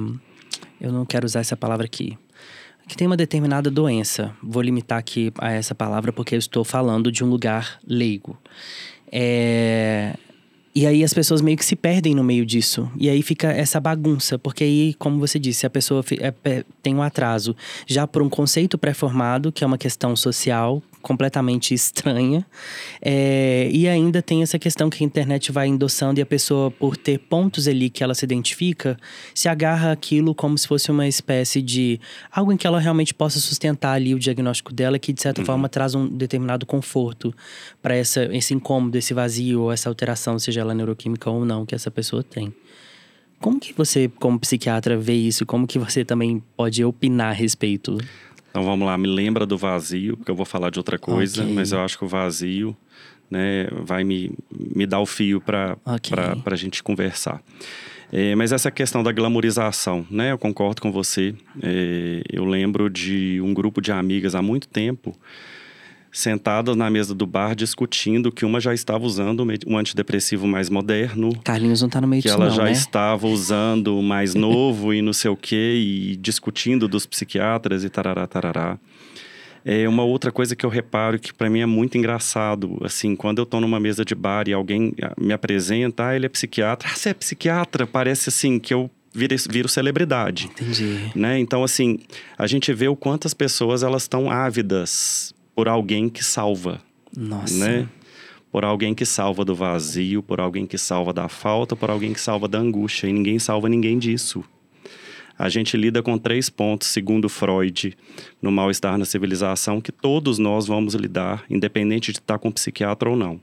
eu não quero usar essa palavra aqui. Que tem uma determinada doença. Vou limitar aqui a essa palavra porque eu estou falando de um lugar leigo. É, E aí as pessoas meio que se perdem no meio disso. E aí fica essa bagunça. Porque aí, como você disse, a pessoa é, tem um atraso já por um conceito pré-formado, que é uma questão social completamente estranha. É, e ainda tem essa questão que a internet vai endossando e a pessoa, por ter pontos ali que ela se identifica, se agarra aquilo como se fosse uma espécie de algo em que ela realmente possa sustentar ali o diagnóstico dela, que de certa forma traz um determinado conforto para esse incômodo, esse vazio ou essa alteração, seja ela neuroquímica ou não, que essa pessoa tem. Como que você, como psiquiatra, vê isso? Como que você também pode opinar a respeito? Então vamos lá, me lembra do vazio, porque eu vou falar de outra coisa, Ok. mas eu acho que o vazio né, vai me, me dar o fio para Ok. a gente conversar. É, mas essa questão da glamorização, né? Eu concordo com você. É, eu lembro de um grupo de amigas há muito tempo sentadas na mesa do bar discutindo que uma já estava usando um antidepressivo mais moderno, Carlinhos não tá no meio que disso ela não, já né? estava usando o mais novo e não sei o quê, e discutindo dos psiquiatras e tarará, tarará. É uma outra coisa que eu reparo que para mim é muito engraçado, assim, quando eu tô numa mesa de bar e alguém ah, me apresenta, ah, ele é psiquiatra, ah, você é psiquiatra? Parece assim que eu vira, vira celebridade. Entendi. Né? Então, assim, a gente vê o quantas pessoas elas estão ávidas por alguém que salva. Nossa. Né? Por alguém que salva do vazio, por alguém que salva da falta, por alguém que salva da angústia. E ninguém salva ninguém disso. A gente lida com três pontos, segundo Freud, no mal-estar na civilização, que todos nós vamos lidar, independente de estar com psiquiatra ou não.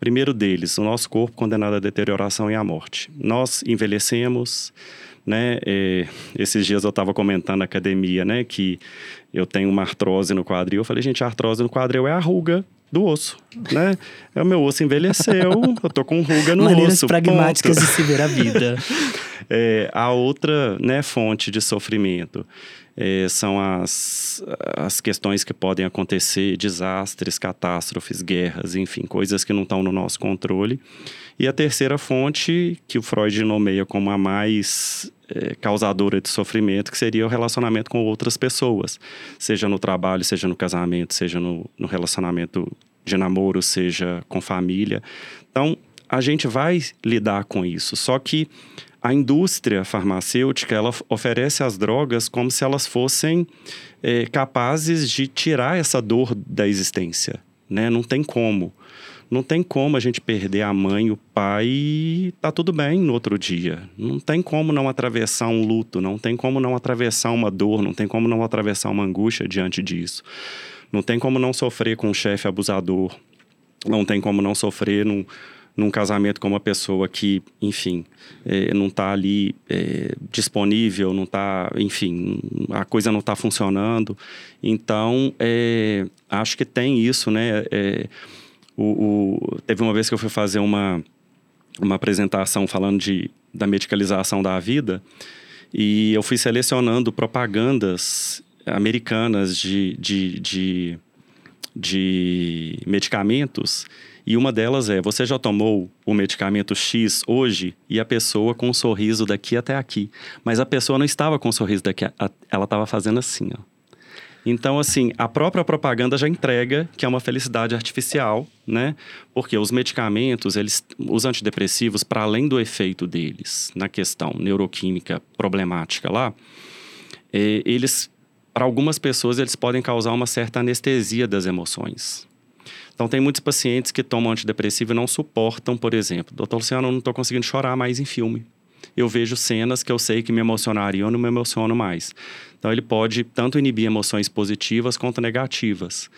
Primeiro deles, o nosso corpo condenado à deterioração e à morte. Nós envelhecemos, né? É, esses dias eu estava comentando na academia, né? Que eu tenho uma artrose no quadril. Eu falei, gente, a artrose no quadril é a ruga do osso, né? É o meu osso envelheceu, eu tô com ruga no Maneiras osso. pragmáticas ponto. de se ver a vida. É, a outra né, fonte de sofrimento é, são as, as questões que podem acontecer, desastres, catástrofes, guerras, enfim, coisas que não estão no nosso controle. E a terceira fonte, que o Freud nomeia como a mais é, causadora de sofrimento, que seria o relacionamento com outras pessoas, seja no trabalho, seja no casamento, seja no, no relacionamento de namoro, seja com família. Então, a gente vai lidar com isso, só que a indústria farmacêutica ela oferece as drogas como se elas fossem é, capazes de tirar essa dor da existência, né? Não tem como. Não tem como a gente perder a mãe, o pai e tá tudo bem no outro dia. Não tem como não atravessar um luto, não tem como não atravessar uma dor, não tem como não atravessar uma angústia diante disso. Não tem como não sofrer com um chefe abusador, não tem como não sofrer num, num casamento com uma pessoa que, enfim, é, não está ali é, disponível, não está, enfim, a coisa não está funcionando. Então, é, acho que tem isso, né? O, o, teve uma vez que eu fui fazer uma, uma apresentação falando de, da medicalização da vida e eu fui selecionando propagandas americanas de, de, de, de medicamentos e uma delas é: você já tomou o medicamento X hoje e a pessoa com um sorriso daqui até aqui. Mas a pessoa não estava com um sorriso daqui, ela estava fazendo assim, ó. Então, assim, a própria propaganda já entrega que é uma felicidade artificial, né? Porque os medicamentos, eles, os antidepressivos, para além do efeito deles na questão neuroquímica problemática lá, é, eles, para algumas pessoas, eles podem causar uma certa anestesia das emoções. Então, tem muitos pacientes que tomam antidepressivo e não suportam, por exemplo, doutor Luciano, eu não estou conseguindo chorar mais em filme. Eu vejo cenas que eu sei que me emocionariam, eu não me emociono mais. Então, ele pode tanto inibir emoções positivas quanto negativas.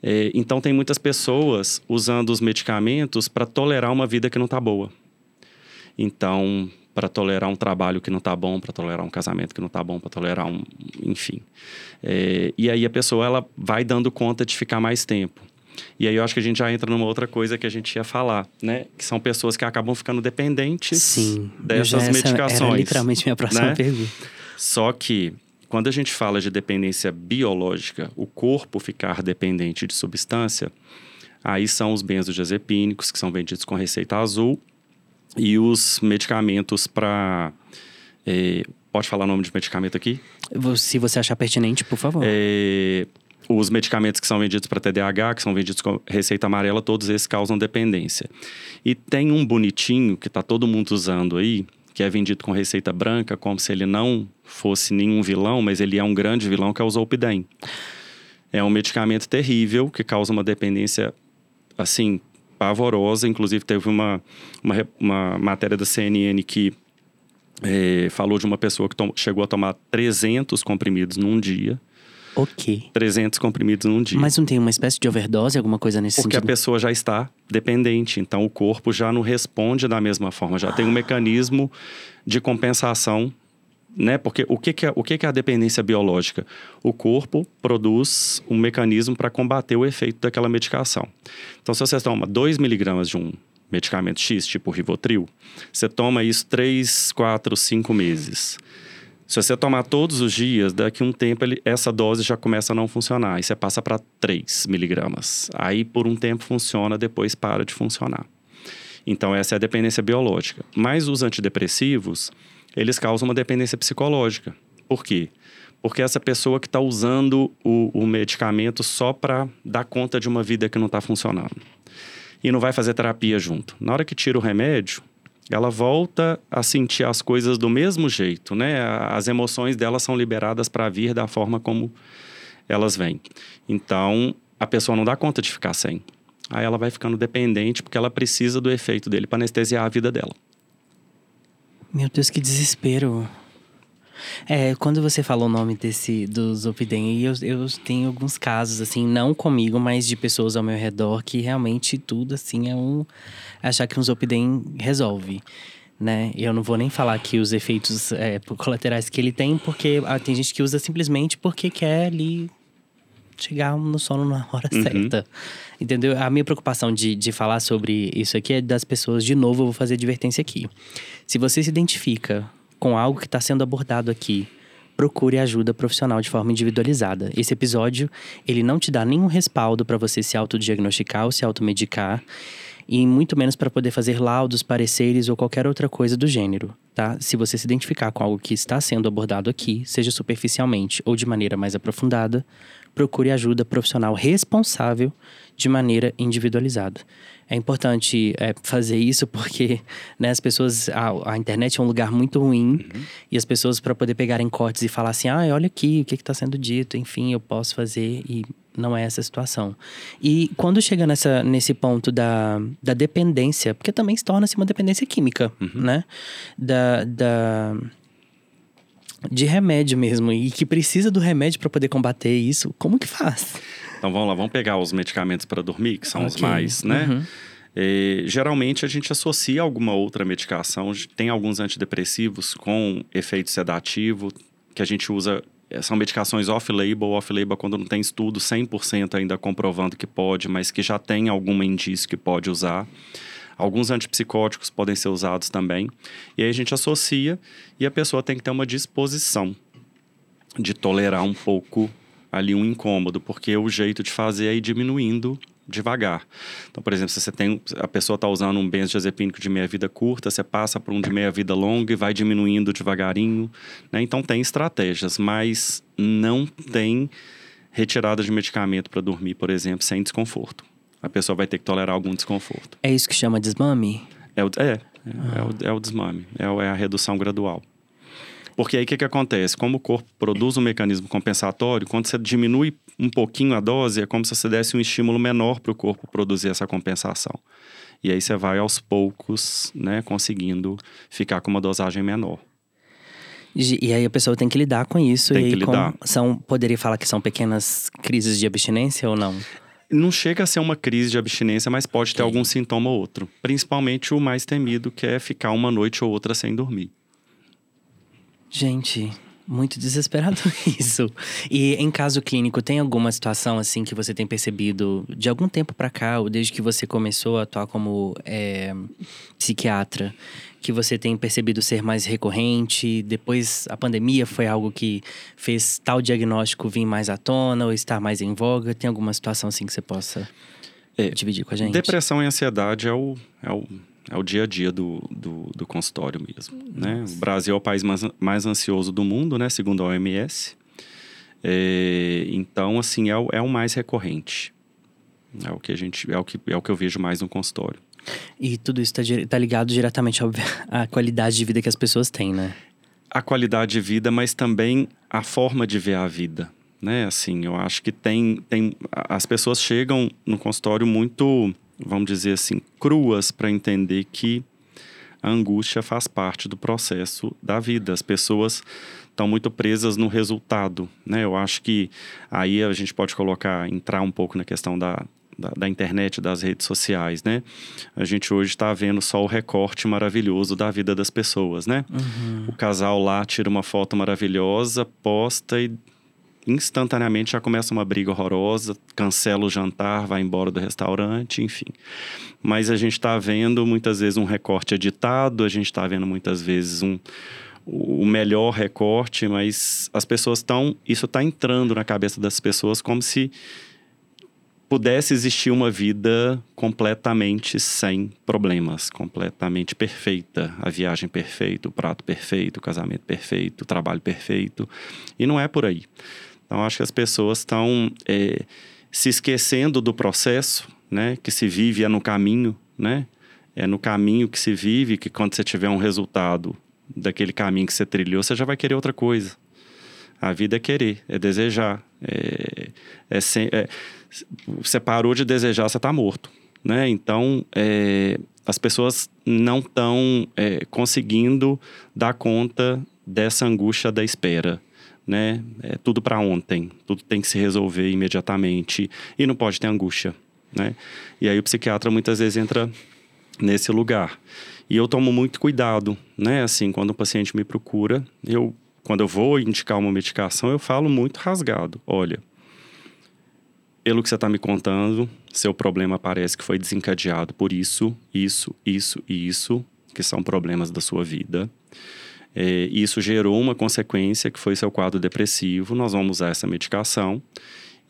É, então, tem muitas pessoas usando os medicamentos para tolerar uma vida que não está boa. Então, para tolerar um trabalho que não está bom, para tolerar um casamento que não está bom, para tolerar um, enfim. É, e aí a pessoa ela vai dando conta de ficar mais tempo. E aí eu acho que a gente já entra numa outra coisa que a gente ia falar, né? Que são pessoas que acabam ficando dependentes Sim, dessas essa medicações. Era literalmente minha próxima né? pergunta. Só que quando a gente fala de dependência biológica, o corpo ficar dependente de substância, aí são os benzodiazepínicos, que são vendidos com receita azul, e os medicamentos para. É, pode falar o nome de medicamento aqui? Se você achar pertinente, por favor. É, os medicamentos que são vendidos para TDAH, que são vendidos com receita amarela, todos esses causam dependência. E tem um bonitinho que está todo mundo usando aí, que é vendido com receita branca, como se ele não fosse nenhum vilão, mas ele é um grande vilão, que é o Zolpidem. É um medicamento terrível que causa uma dependência, assim, pavorosa. Inclusive, teve uma, uma, uma matéria da CNN que é, falou de uma pessoa que chegou a tomar 300 comprimidos num dia. Ok. 300 comprimidos num dia. Mas não tem uma espécie de overdose, alguma coisa nesse Porque sentido? a pessoa já está dependente, então o corpo já não responde da mesma forma, já tem um mecanismo de compensação, né? Porque o que, que, é, o que, que é a dependência biológica? O corpo produz um mecanismo para combater o efeito daquela medicação. Então, se você toma 2 miligramas de um medicamento X, tipo Rivotril, você toma isso 3, 4, 5 meses. Se você tomar todos os dias, daqui a um tempo ele, essa dose já começa a não funcionar. Aí você passa para 3 miligramas. Aí por um tempo funciona, depois para de funcionar. Então essa é a dependência biológica. Mas os antidepressivos, eles causam uma dependência psicológica. Por quê? Porque essa pessoa que está usando o, o medicamento só para dar conta de uma vida que não está funcionando. E não vai fazer terapia junto. Na hora que tira o remédio, ela volta a sentir as coisas do mesmo jeito, né? As emoções dela são liberadas para vir da forma como elas vêm. Então, a pessoa não dá conta de ficar sem. Aí ela vai ficando dependente porque ela precisa do efeito dele para anestesiar a vida dela. Meu Deus, que desespero. É, quando você falou o nome desse do Zolpidem, eu, eu tenho alguns casos, assim, não comigo, mas de pessoas ao meu redor que realmente tudo, assim, é um. achar que um Zolpidem resolve. Né? Eu não vou nem falar aqui os efeitos é, colaterais que ele tem, porque ah, tem gente que usa simplesmente porque quer ali chegar no sono na hora uhum. certa. Entendeu? A minha preocupação de, de falar sobre isso aqui é das pessoas, de novo, eu vou fazer advertência aqui. Se você se identifica com algo que está sendo abordado aqui, procure ajuda profissional de forma individualizada. Esse episódio, ele não te dá nenhum respaldo para você se autodiagnosticar ou se automedicar, e muito menos para poder fazer laudos, pareceres ou qualquer outra coisa do gênero, tá? Se você se identificar com algo que está sendo abordado aqui, seja superficialmente ou de maneira mais aprofundada, procure ajuda profissional responsável de maneira individualizada. É importante é, fazer isso porque né, as pessoas. A, a, internet é um lugar muito ruim uhum. e as pessoas, para poder pegarem cortes e falar assim: ah, olha aqui o que está sendo dito, enfim, eu posso fazer. E não é essa situação. E quando chega nessa, nesse ponto da, da dependência, porque também se torna-se uma dependência química, uhum. né? Da. da de remédio mesmo e que precisa do remédio para poder combater isso, como que faz? Então vamos lá, vamos pegar os medicamentos para dormir, que são okay. os mais, né? Uhum. É, geralmente a gente associa alguma outra medicação, tem alguns antidepressivos com efeito sedativo, que a gente usa, é, são medicações off-label, off-label quando não tem estudo 100% ainda comprovando que pode, mas que já tem algum indício que pode usar. Alguns antipsicóticos podem ser usados também. E aí a gente associa e a pessoa tem que ter uma disposição de tolerar um pouco ali um incômodo, porque o jeito de fazer é ir diminuindo devagar. Então, por exemplo, se você tem a pessoa está usando um benzodiazepínico de meia vida curta, você passa para um de meia vida longa e vai diminuindo devagarinho, né? Então tem estratégias, mas não tem retirada de medicamento para dormir, por exemplo, sem desconforto. A pessoa vai ter que tolerar algum desconforto. É isso que chama desmame? É, o, é, é, ah. é, o, é o desmame, é, é a redução gradual. Porque aí o que, que acontece? Como o corpo produz um mecanismo compensatório, quando você diminui um pouquinho a dose, é como se você desse um estímulo menor para o corpo produzir essa compensação. E aí você vai aos poucos, né, conseguindo ficar com uma dosagem menor. E aí a pessoa tem que lidar com isso. Tem e que lidar. são, poderia falar que são pequenas crises de abstinência ou não? Não chega a ser uma crise de abstinência, mas pode ter algum sintoma ou outro. Principalmente o mais temido, que é ficar uma noite ou outra sem dormir. Gente, muito desesperado isso. E em caso clínico, tem alguma situação assim que você tem percebido de algum tempo para cá, ou desde que você começou a atuar como é, psiquiatra, que você tem percebido ser mais recorrente? Depois a pandemia foi algo que fez tal diagnóstico vir mais à tona ou estar mais em voga? Tem alguma situação assim que você possa é, dividir com a gente? Depressão e ansiedade é o, é o é o dia a dia do, do, do consultório mesmo. Né? O Brasil é o país mais, mais ansioso do mundo, né? segundo a OMS. É, então, assim, é o, é o mais recorrente. É o que a gente, é o que, é o que eu vejo mais no consultório. E tudo isso está tá ligado diretamente à qualidade de vida que as pessoas têm, né? A qualidade de vida, mas também a forma de ver a vida, né? Assim, eu acho que tem, tem as pessoas chegam no consultório muito vamos dizer assim, cruas para entender que a angústia faz parte do processo da vida. As pessoas estão muito presas no resultado, né? Eu acho que aí a gente pode colocar, entrar um pouco na questão da, da, da internet, das redes sociais, né? A gente hoje está vendo só o recorte maravilhoso da vida das pessoas, né? Uhum. O casal lá tira uma foto maravilhosa, posta e instantaneamente já começa uma briga horrorosa, cancela o jantar, vai embora do restaurante, enfim. Mas a gente está vendo muitas vezes um recorte editado, a gente está vendo muitas vezes um o melhor recorte, mas as pessoas estão. Isso está entrando na cabeça das pessoas como se pudesse existir uma vida completamente sem problemas, completamente perfeita, a viagem perfeita, o prato perfeito, o casamento perfeito, o trabalho perfeito. E não é por aí. Então, acho que as pessoas estão é, se esquecendo do processo, né? Que se vive é no caminho, né? É no caminho que se vive que quando você tiver um resultado daquele caminho que você trilhou, você já vai querer outra coisa. A vida é querer, é desejar. É, é, sem, é você parou de desejar, você está morto. Né? Então, é, as pessoas não estão é, conseguindo dar conta dessa angústia da espera. Né? É tudo para ontem, tudo tem que se resolver imediatamente e não pode ter angústia. Né? E aí o psiquiatra muitas vezes entra nesse lugar. E eu tomo muito cuidado, né? Assim, quando o paciente me procura, eu quando eu vou indicar uma medicação, eu falo muito rasgado. Olha, pelo que você está me contando, seu problema parece que foi desencadeado por isso, isso, isso e isso, que são problemas da sua vida. É, isso gerou uma consequência que foi seu quadro depressivo. Nós vamos usar essa medicação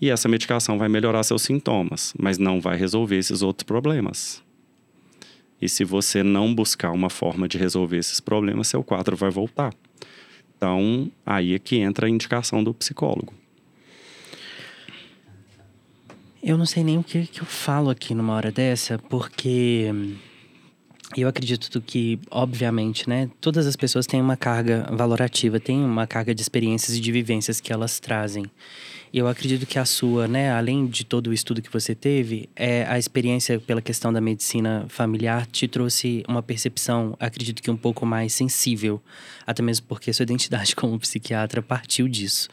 e essa medicação vai melhorar seus sintomas, mas não vai resolver esses outros problemas. E se você não buscar uma forma de resolver esses problemas, seu quadro vai voltar. Então, aí é que entra a indicação do psicólogo. Eu não sei nem o que, que eu falo aqui numa hora dessa, porque eu acredito que, obviamente, né, todas as pessoas têm uma carga valorativa, têm uma carga de experiências e de vivências que elas trazem. E eu acredito que a sua, né, além de todo o estudo que você teve, é a experiência pela questão da medicina familiar te trouxe uma percepção, acredito que um pouco mais sensível, até mesmo porque sua identidade como psiquiatra partiu disso.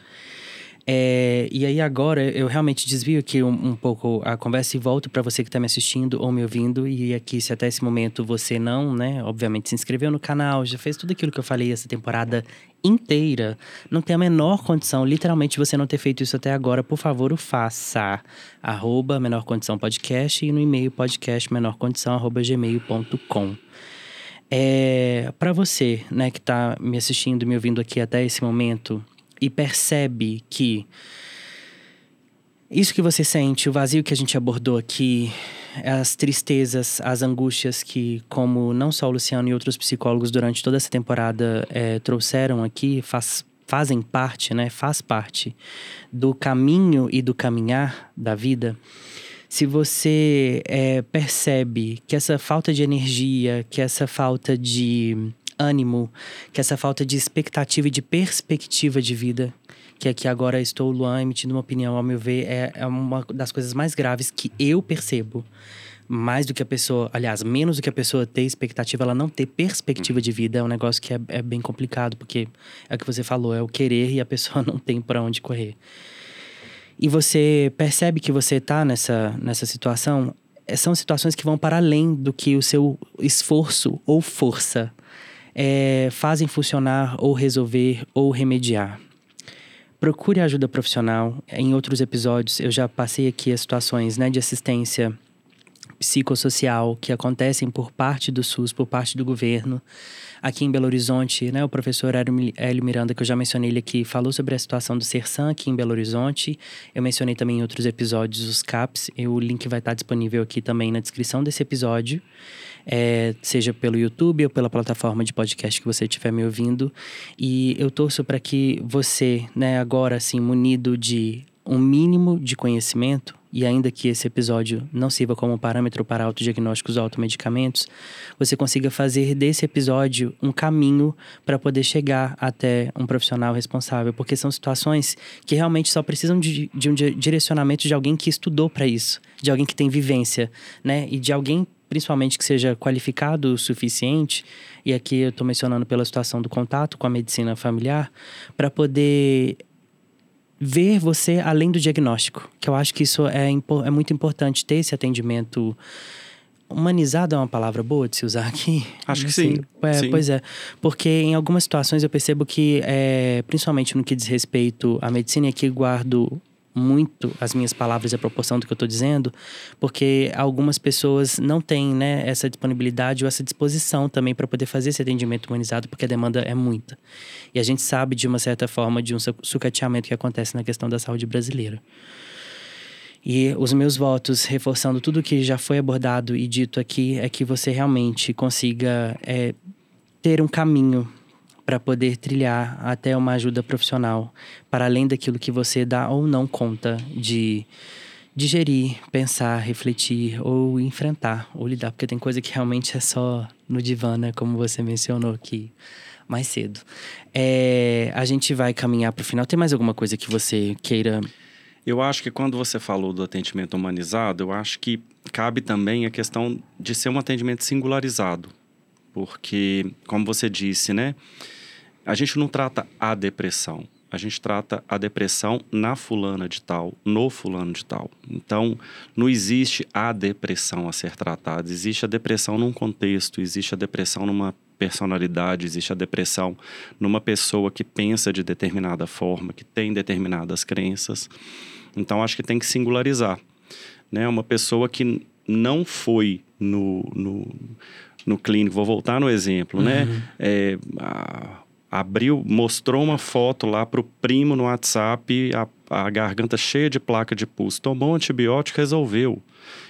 É, e aí agora eu realmente desvio aqui um, um pouco a conversa e volto para você que está me assistindo ou me ouvindo. E aqui, se até esse momento você não, né, obviamente se inscreveu no canal, já fez tudo aquilo que eu falei essa temporada inteira, não tem a menor condição, literalmente, você não ter feito isso até agora, por favor, o faça. Arroba Menor Condição Podcast e no e-mail podcast menorcondição arroba gmail.com. É, para você, né, que está me assistindo, me ouvindo aqui até esse momento, e percebe que isso que você sente, o vazio que a gente abordou aqui, as tristezas, as angústias que, como não só o Luciano e outros psicólogos durante toda essa temporada é, trouxeram aqui, faz, fazem parte, né? Faz parte do caminho e do caminhar da vida. Se você é, percebe que essa falta de energia, que essa falta de ânimo, que essa falta de expectativa e de perspectiva de vida, que aqui agora estou, Luan, emitindo uma opinião, ao meu ver, é, é uma das coisas mais graves que eu percebo. Mais do que a pessoa, aliás, menos do que a pessoa ter expectativa, ela não ter perspectiva de vida é um negócio que é, é bem complicado, porque é o que você falou, é o querer e a pessoa não tem para onde correr. E você percebe que você está nessa, nessa situação, é, são situações que vão para além do que o seu esforço ou força é, fazem funcionar ou resolver ou remediar. Procure ajuda profissional. Em outros episódios eu já passei aqui as situações né, de assistência psicossocial que acontecem por parte do SUS, por parte do governo. Aqui em Belo Horizonte, né, o professor Hélio Miranda, que eu já mencionei ele aqui, falou sobre a situação do Sersan aqui em Belo Horizonte. Eu mencionei também em outros episódios os CAPS, e o link vai estar disponível aqui também na descrição desse episódio é, seja pelo YouTube ou pela plataforma de podcast que você estiver me ouvindo. E eu torço para que você, né, agora assim, munido de um mínimo de conhecimento, e ainda que esse episódio não sirva como parâmetro para autodiagnósticos ou automedicamentos, você consiga fazer desse episódio um caminho para poder chegar até um profissional responsável, porque são situações que realmente só precisam de, de um direcionamento de alguém que estudou para isso, de alguém que tem vivência, né? E de alguém principalmente que seja qualificado o suficiente, e aqui eu estou mencionando pela situação do contato com a medicina familiar, para poder ver você além do diagnóstico. Que eu acho que isso é, é muito importante ter esse atendimento. Humanizado é uma palavra boa de se usar aqui? Acho que assim, sim. É, sim. Pois é. Porque em algumas situações eu percebo que, é, principalmente no que diz respeito à medicina, e aqui guardo muito as minhas palavras e a proporção do que eu estou dizendo, porque algumas pessoas não têm né, essa disponibilidade ou essa disposição também para poder fazer esse atendimento humanizado, porque a demanda é muita. E a gente sabe, de uma certa forma, de um sucateamento que acontece na questão da saúde brasileira. E os meus votos, reforçando tudo que já foi abordado e dito aqui, é que você realmente consiga é, ter um caminho para poder trilhar até uma ajuda profissional, para além daquilo que você dá ou não conta de, digerir, pensar, refletir ou enfrentar ou lidar, porque tem coisa que realmente é só no divã, né? Como você mencionou aqui mais cedo. É, a gente vai caminhar para o final. Tem mais alguma coisa que você queira? Eu acho que quando você falou do atendimento humanizado, eu acho que cabe também a questão de ser um atendimento singularizado. Porque, como você disse, né? A gente não trata a depressão a gente trata a depressão na fulana de tal, no fulano de tal. Então, não existe a depressão a ser tratada. Existe a depressão num contexto, existe a depressão numa personalidade, existe a depressão numa pessoa que pensa de determinada forma, que tem determinadas crenças. Então, acho que tem que singularizar. Né? Uma pessoa que não foi no, no, no clínico, vou voltar no exemplo, né? uhum. né? É, a, abriu, mostrou uma foto lá pro primo no WhatsApp, a, a garganta cheia de placa de pulso. Tomou um antibiótico, resolveu.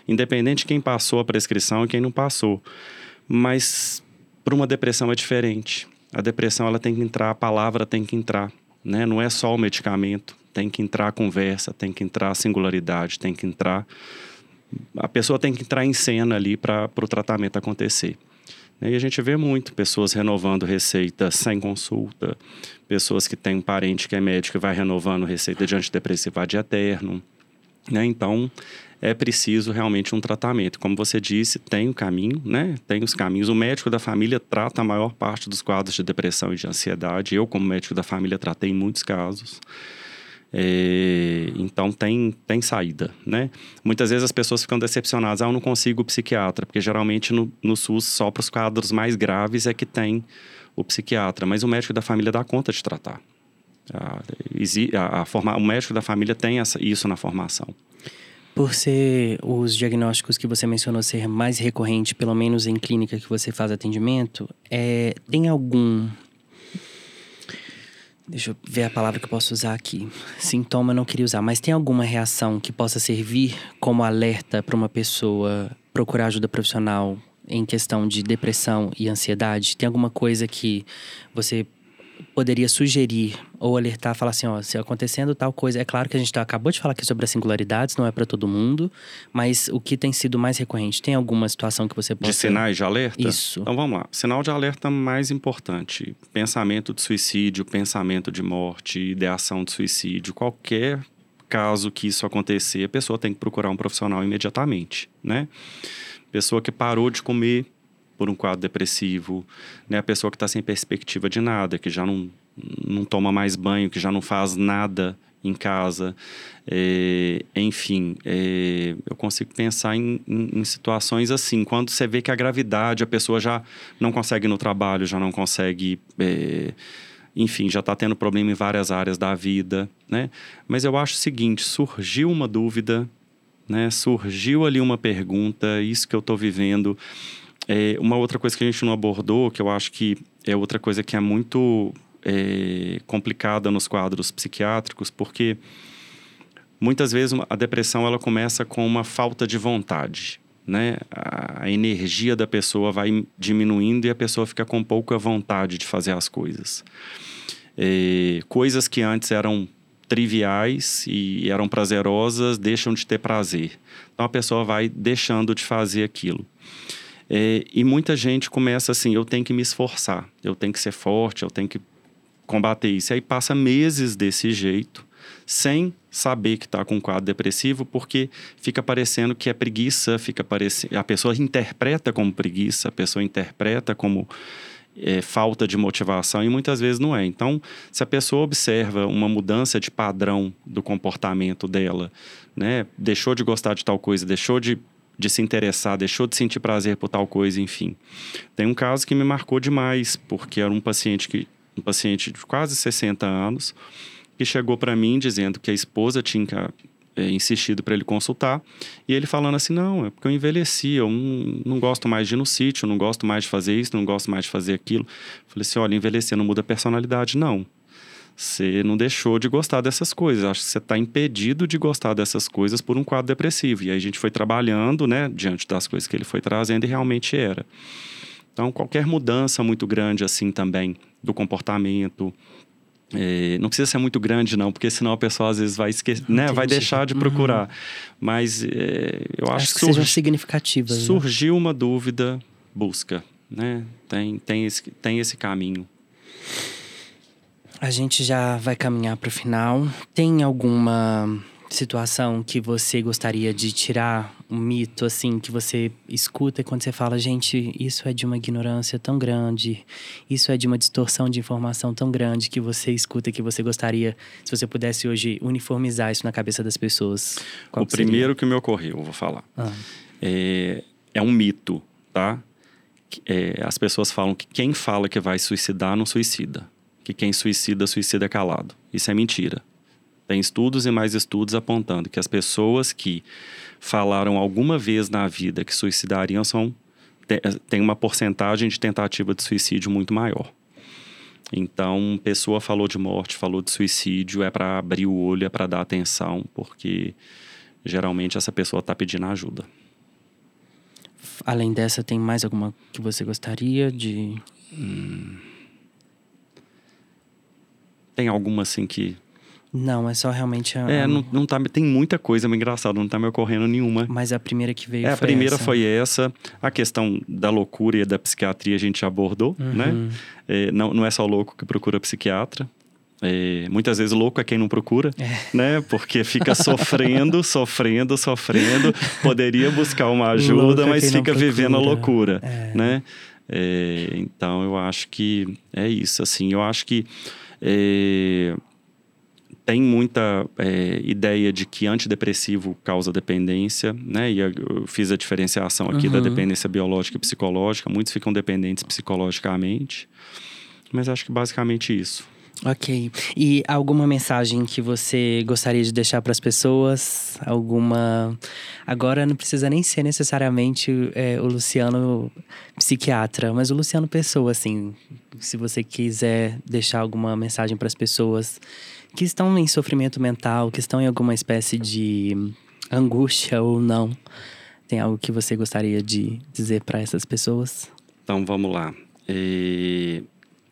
Independente de quem passou a prescrição e quem não passou. Mas para uma depressão é diferente. A depressão ela tem que entrar, a palavra tem que entrar, né? Não é só o medicamento, tem que entrar a conversa, tem que entrar a singularidade, tem que entrar a pessoa tem que entrar em cena ali para o tratamento acontecer. E a gente vê muito pessoas renovando receita sem consulta, pessoas que têm um parente que é médico e vai renovando receita de antidepressivo ad eterno. Né? Então, é preciso realmente um tratamento. Como você disse, tem o caminho, né? Tem os caminhos. O médico da família trata a maior parte dos quadros de depressão e de ansiedade. Eu, como médico da família, tratei muitos casos. É, então tem, tem saída, né? Muitas vezes as pessoas ficam decepcionadas, ah, eu não consigo o psiquiatra, porque geralmente no, no SUS só para os quadros mais graves é que tem o psiquiatra, mas o médico da família dá conta de tratar. A, a, a forma, o médico da família tem essa, isso na formação. Por ser os diagnósticos que você mencionou ser mais recorrente, pelo menos em clínica que você faz atendimento, é, tem algum Deixa eu ver a palavra que eu posso usar aqui. Sintoma eu não queria usar, mas tem alguma reação que possa servir como alerta para uma pessoa procurar ajuda profissional em questão de depressão e ansiedade? Tem alguma coisa que você poderia sugerir ou alertar, falar assim, ó, se acontecendo tal coisa, é claro que a gente tá, acabou de falar aqui sobre as singularidades, não é para todo mundo, mas o que tem sido mais recorrente, tem alguma situação que você possa... De sinais de alerta? Isso. Então vamos lá, sinal de alerta mais importante, pensamento de suicídio, pensamento de morte, ideação de suicídio, qualquer caso que isso acontecer, a pessoa tem que procurar um profissional imediatamente, né? Pessoa que parou de comer por um quadro depressivo, né? A pessoa que está sem perspectiva de nada, que já não, não toma mais banho, que já não faz nada em casa, é, enfim, é, eu consigo pensar em, em, em, situações assim, quando você vê que a gravidade, a pessoa já não consegue ir no trabalho, já não consegue, é, enfim, já está tendo problema em várias áreas da vida, né? Mas eu acho o seguinte, surgiu uma dúvida, né? Surgiu ali uma pergunta, isso que eu estou vivendo, é, uma outra coisa que a gente não abordou, que eu acho que é outra coisa que é muito é, complicada nos quadros psiquiátricos, porque muitas vezes a depressão ela começa com uma falta de vontade. Né? A energia da pessoa vai diminuindo e a pessoa fica com pouca vontade de fazer as coisas. É, coisas que antes eram triviais e eram prazerosas deixam de ter prazer. Então a pessoa vai deixando de fazer aquilo. É, e muita gente começa assim: eu tenho que me esforçar, eu tenho que ser forte, eu tenho que combater isso. E aí passa meses desse jeito, sem saber que está com um quadro depressivo, porque fica parecendo que é preguiça, fica parecendo. A pessoa interpreta como preguiça, a pessoa interpreta como. É, falta de motivação e muitas vezes não é. Então, se a pessoa observa uma mudança de padrão do comportamento dela, né, deixou de gostar de tal coisa, deixou de de se interessar, deixou de sentir prazer por tal coisa, enfim. Tem um caso que me marcou demais, porque era um paciente que um paciente de quase 60 anos que chegou para mim dizendo que a esposa tinha é, insistido para ele consultar e ele falando assim não é porque eu envelheci eu não, não gosto mais de ir no sítio não gosto mais de fazer isso não gosto mais de fazer aquilo falei assim olha envelhecer não muda a personalidade não você não deixou de gostar dessas coisas. Acho que você está impedido de gostar dessas coisas por um quadro depressivo. E aí a gente foi trabalhando, né, diante das coisas que ele foi trazendo e realmente era. Então, qualquer mudança muito grande assim também do comportamento, É, não precisa ser muito grande, não, porque senão a pessoa às vezes vai esquecer, né? Vai deixar de procurar. Uhum. Mas é, eu acho, acho que, que sejam significativas. Né? Surgiu né? uma dúvida, busca, né? Tem, tem, esse, tem esse caminho. A gente já vai caminhar para o final. Tem alguma situação que você gostaria de tirar um mito assim que você escuta quando você fala, gente, isso é de uma ignorância tão grande, isso é de uma distorção de informação tão grande que você escuta que você gostaria, se você pudesse hoje uniformizar isso na cabeça das pessoas? o primeiro que me ocorreu, eu vou falar. Ah. É, é um mito, tá? É, as pessoas falam que quem fala que vai suicidar não suicida que quem suicida, suicida calado. Isso é mentira. Tem estudos e mais estudos apontando que as pessoas que falaram alguma vez na vida que suicidariam são tem uma porcentagem de tentativa de suicídio muito maior. Então, pessoa falou de morte, falou de suicídio, é para abrir o olho, é para dar atenção, porque geralmente essa pessoa está pedindo ajuda. Além dessa, tem mais alguma que você gostaria de. Hum. Tem alguma assim que. Não, é só realmente. A... É, não, não tá, tem muita coisa engraçada, não tá me ocorrendo nenhuma. Mas a primeira que veio é, a primeira essa. foi essa. A questão da loucura e da psiquiatria a gente já abordou, uhum. né? É, não, não é só louco que procura psiquiatra. É, muitas vezes louco é quem não procura, é. né? Porque fica sofrendo, sofrendo, sofrendo. Poderia buscar uma ajuda, é mas fica vivendo a loucura, é. né? É, então eu acho que é isso, assim. Eu acho que é, tem muita é, ideia de que antidepressivo causa dependência, né? E eu fiz a diferenciação aqui uhum. da dependência biológica e psicológica. Muitos ficam dependentes psicologicamente, mas acho que basicamente isso. Ok. E alguma mensagem que você gostaria de deixar para as pessoas? Alguma. Agora não precisa nem ser necessariamente é, o Luciano psiquiatra, mas o Luciano pessoa, assim. Se você quiser deixar alguma mensagem para as pessoas que estão em sofrimento mental, que estão em alguma espécie de angústia ou não, tem algo que você gostaria de dizer para essas pessoas? Então vamos lá.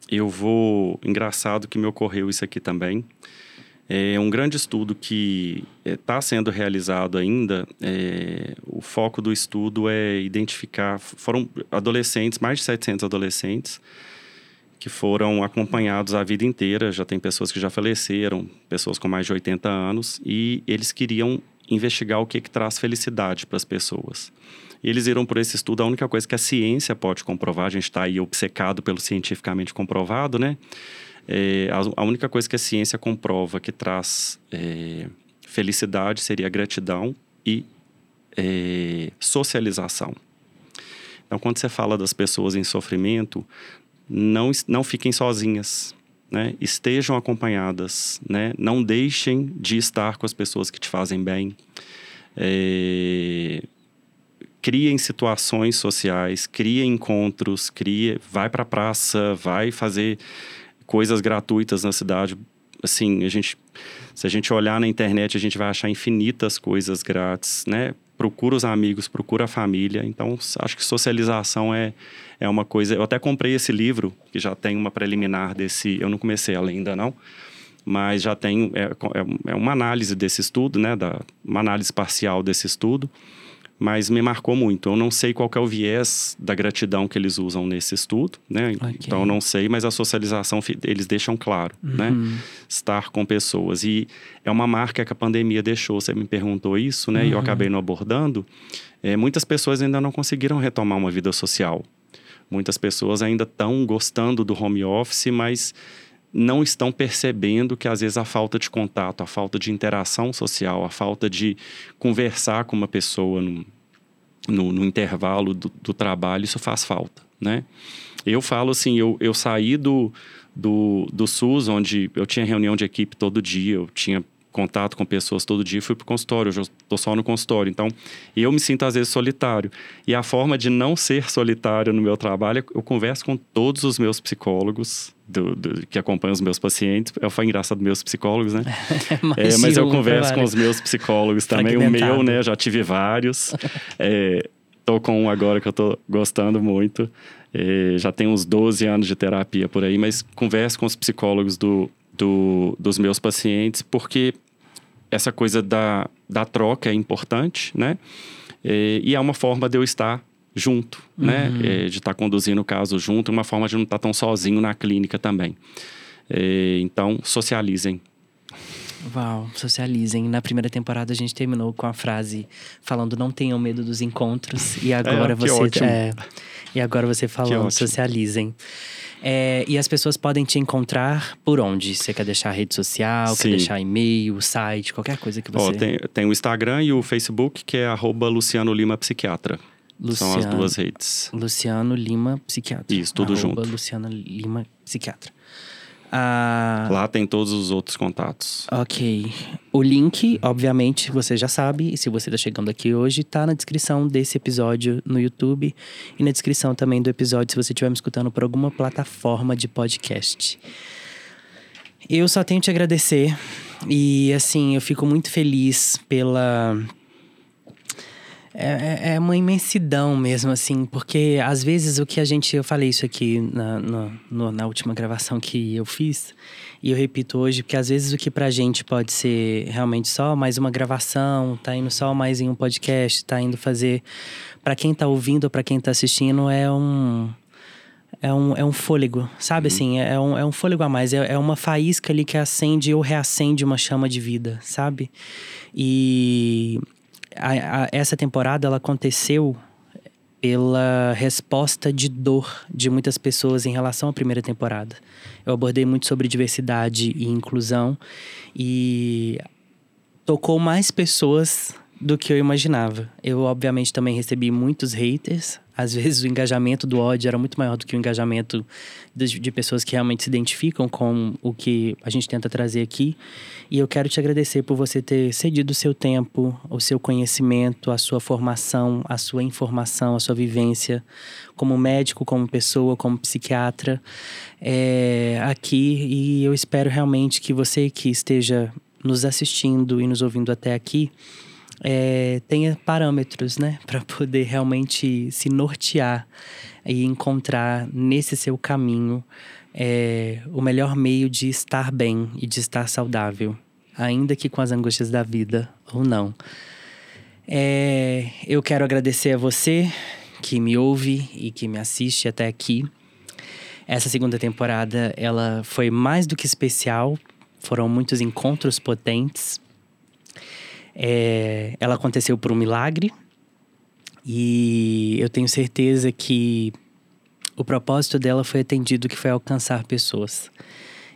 Eu vou. Engraçado que me ocorreu isso aqui também. É um grande estudo que está é, sendo realizado ainda. É, o foco do estudo é identificar. Foram adolescentes, mais de 700 adolescentes, que foram acompanhados a vida inteira. Já tem pessoas que já faleceram, pessoas com mais de 80 anos, e eles queriam investigar o que, que traz felicidade para as pessoas. Eles viram por esse estudo a única coisa que a ciência pode comprovar, a gente está aí obcecado pelo cientificamente comprovado, né? É, a, a, única coisa que a ciência comprova que traz é, felicidade seria gratidão e é, socialização. Então, quando você fala das pessoas em sofrimento, não, não fiquem sozinhas. Né? Estejam acompanhadas, né? Não deixem de estar com as pessoas que te fazem bem. É, criem situações sociais, cria encontros, cria, vai para a praça, vai fazer coisas gratuitas na cidade. Assim, a gente, se a gente olhar na internet, a gente vai achar infinitas coisas grátis, né? Procura os amigos, procura a família. Então, acho que socialização é, é uma coisa. Eu até comprei esse livro, que já tem uma preliminar desse. Eu não comecei ela ainda, não mas já tem é, é, é uma análise desse estudo, né, da, uma análise parcial desse estudo, mas me marcou muito. Eu não sei qual é o viés da gratidão que eles usam nesse estudo, né? Okay. Então eu não sei, mas a socialização eles deixam claro, uhum. né? Estar com pessoas e é uma marca que a pandemia deixou. Você me perguntou isso, né? Uhum. E eu uhum. acabei não abordando. É, muitas pessoas ainda não conseguiram retomar uma vida social. Muitas pessoas ainda estão gostando do home office, mas não estão percebendo que às vezes a falta de contato, a falta de interação social, a falta de conversar com uma pessoa no, no, no intervalo do, do, trabalho, isso faz falta, né? Eu falo assim, eu, eu saí do, do, do SUS, onde eu tinha reunião de equipe todo dia, eu tinha contato com pessoas todo dia, fui para o consultório, hoje eu estou só no consultório. Então, eu me sinto às vezes solitário. E a forma de não ser solitário no meu trabalho, eu converso com todos os meus psicólogos do, do, que acompanham os meus pacientes. Eu falo engraçado meus psicólogos, né? é, mas eu converso com os meus psicólogos também. O meu, né? Já tive vários. é, tô com um agora que eu tô gostando muito. É, já tem uns 12 anos de terapia por aí, mas converso com os psicólogos do, do, dos meus pacientes, porque essa coisa da, da troca é importante, né? É, e é uma forma de eu estar junto, né? Uhum. É, de estar conduzindo o caso junto, uma forma de não estar tão sozinho na clínica também. É, então, socializem. Uau, socializem. Na primeira temporada a gente terminou com a frase falando não tenham medo dos encontros e agora É, você é, e agora você falando socializem. É, e as pessoas podem te encontrar por onde? Você quer deixar rede social, quer Sim. deixar e-mail, site, qualquer coisa que você. Ó, tem, tem o Instagram e o Facebook, que é arroba Luciano Lima Psiquiatra. São as Luciano- duas redes. Luciano Lima Psiquiatra. Isso, tudo Arroba junto. Luciano Lima Psiquiatra. Ah, Lá tem todos os outros contatos. Ok. O link, obviamente, você já sabe, e se você está chegando aqui hoje, tá na descrição desse episódio no YouTube e na descrição também do episódio se você estiver me escutando por alguma plataforma de podcast. Eu só tenho te agradecer e, assim, eu fico muito feliz pela. É, é- é uma imensidão mesmo, assim, porque às vezes o que a gente. Eu falei isso aqui na, na, na última gravação que eu fiz, e eu repito hoje, porque às vezes o que pra gente pode ser realmente só mais uma gravação, tá indo só mais em um podcast, tá indo fazer. Pra quem tá ouvindo ou pra quem tá assistindo, é um. É um, é um fôlego, sabe assim? É um, é um fôlego a mais. É, é uma faísca ali que acende ou reacende uma chama de vida, sabe? E a- a- essa temporada ela aconteceu pela resposta de dor de muitas pessoas em relação à primeira temporada. Eu abordei muito sobre diversidade e inclusão e tocou mais pessoas do que eu imaginava. Eu, obviamente, também recebi muitos haters. Às vezes, o engajamento do ódio era muito maior do que o engajamento de, de pessoas que realmente se identificam com o que a gente tenta trazer aqui. E eu quero te agradecer por você ter cedido o seu tempo, o seu conhecimento, a sua formação, a sua informação, a sua vivência como médico, como pessoa, como psiquiatra é, aqui. E eu espero realmente que você que esteja nos assistindo e nos ouvindo até aqui é, tenha parâmetros, né, para poder realmente se nortear e encontrar nesse seu caminho é, o melhor meio de estar bem e de estar saudável, ainda que com as angústias da vida ou não. É, eu quero agradecer a você que me ouve e que me assiste até aqui. Essa segunda temporada, ela foi mais do que especial. Foram muitos encontros potentes. É, ela aconteceu por um milagre. E eu tenho certeza que o propósito dela foi atendido, que foi alcançar pessoas.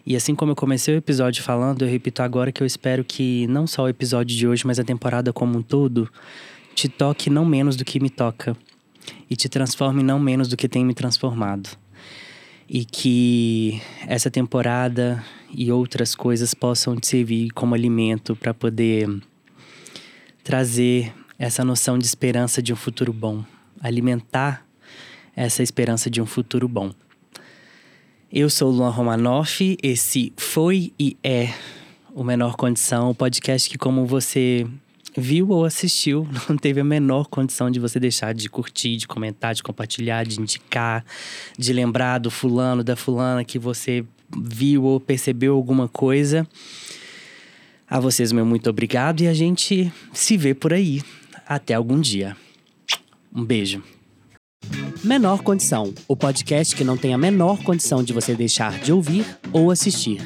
E assim como eu comecei o episódio falando, eu repito agora que eu espero que não só o episódio de hoje, mas a temporada como um todo, te toque não menos do que me toca. E te transforme não menos do que tem me transformado. E que essa temporada e outras coisas possam te servir como alimento para poder trazer essa noção de esperança de um futuro bom, alimentar essa esperança de um futuro bom. Eu sou Luan Romanoff, esse foi e é o Menor Condição, o podcast que, como você viu ou assistiu, não teve a menor condição de você deixar de curtir, de comentar, de compartilhar, de indicar, de lembrar do fulano, da fulana que você viu ou percebeu alguma coisa. A vocês, meu muito obrigado e a gente se vê por aí. Até algum dia. Um beijo. Menor Condição o podcast que não tem a menor condição de você deixar de ouvir ou assistir.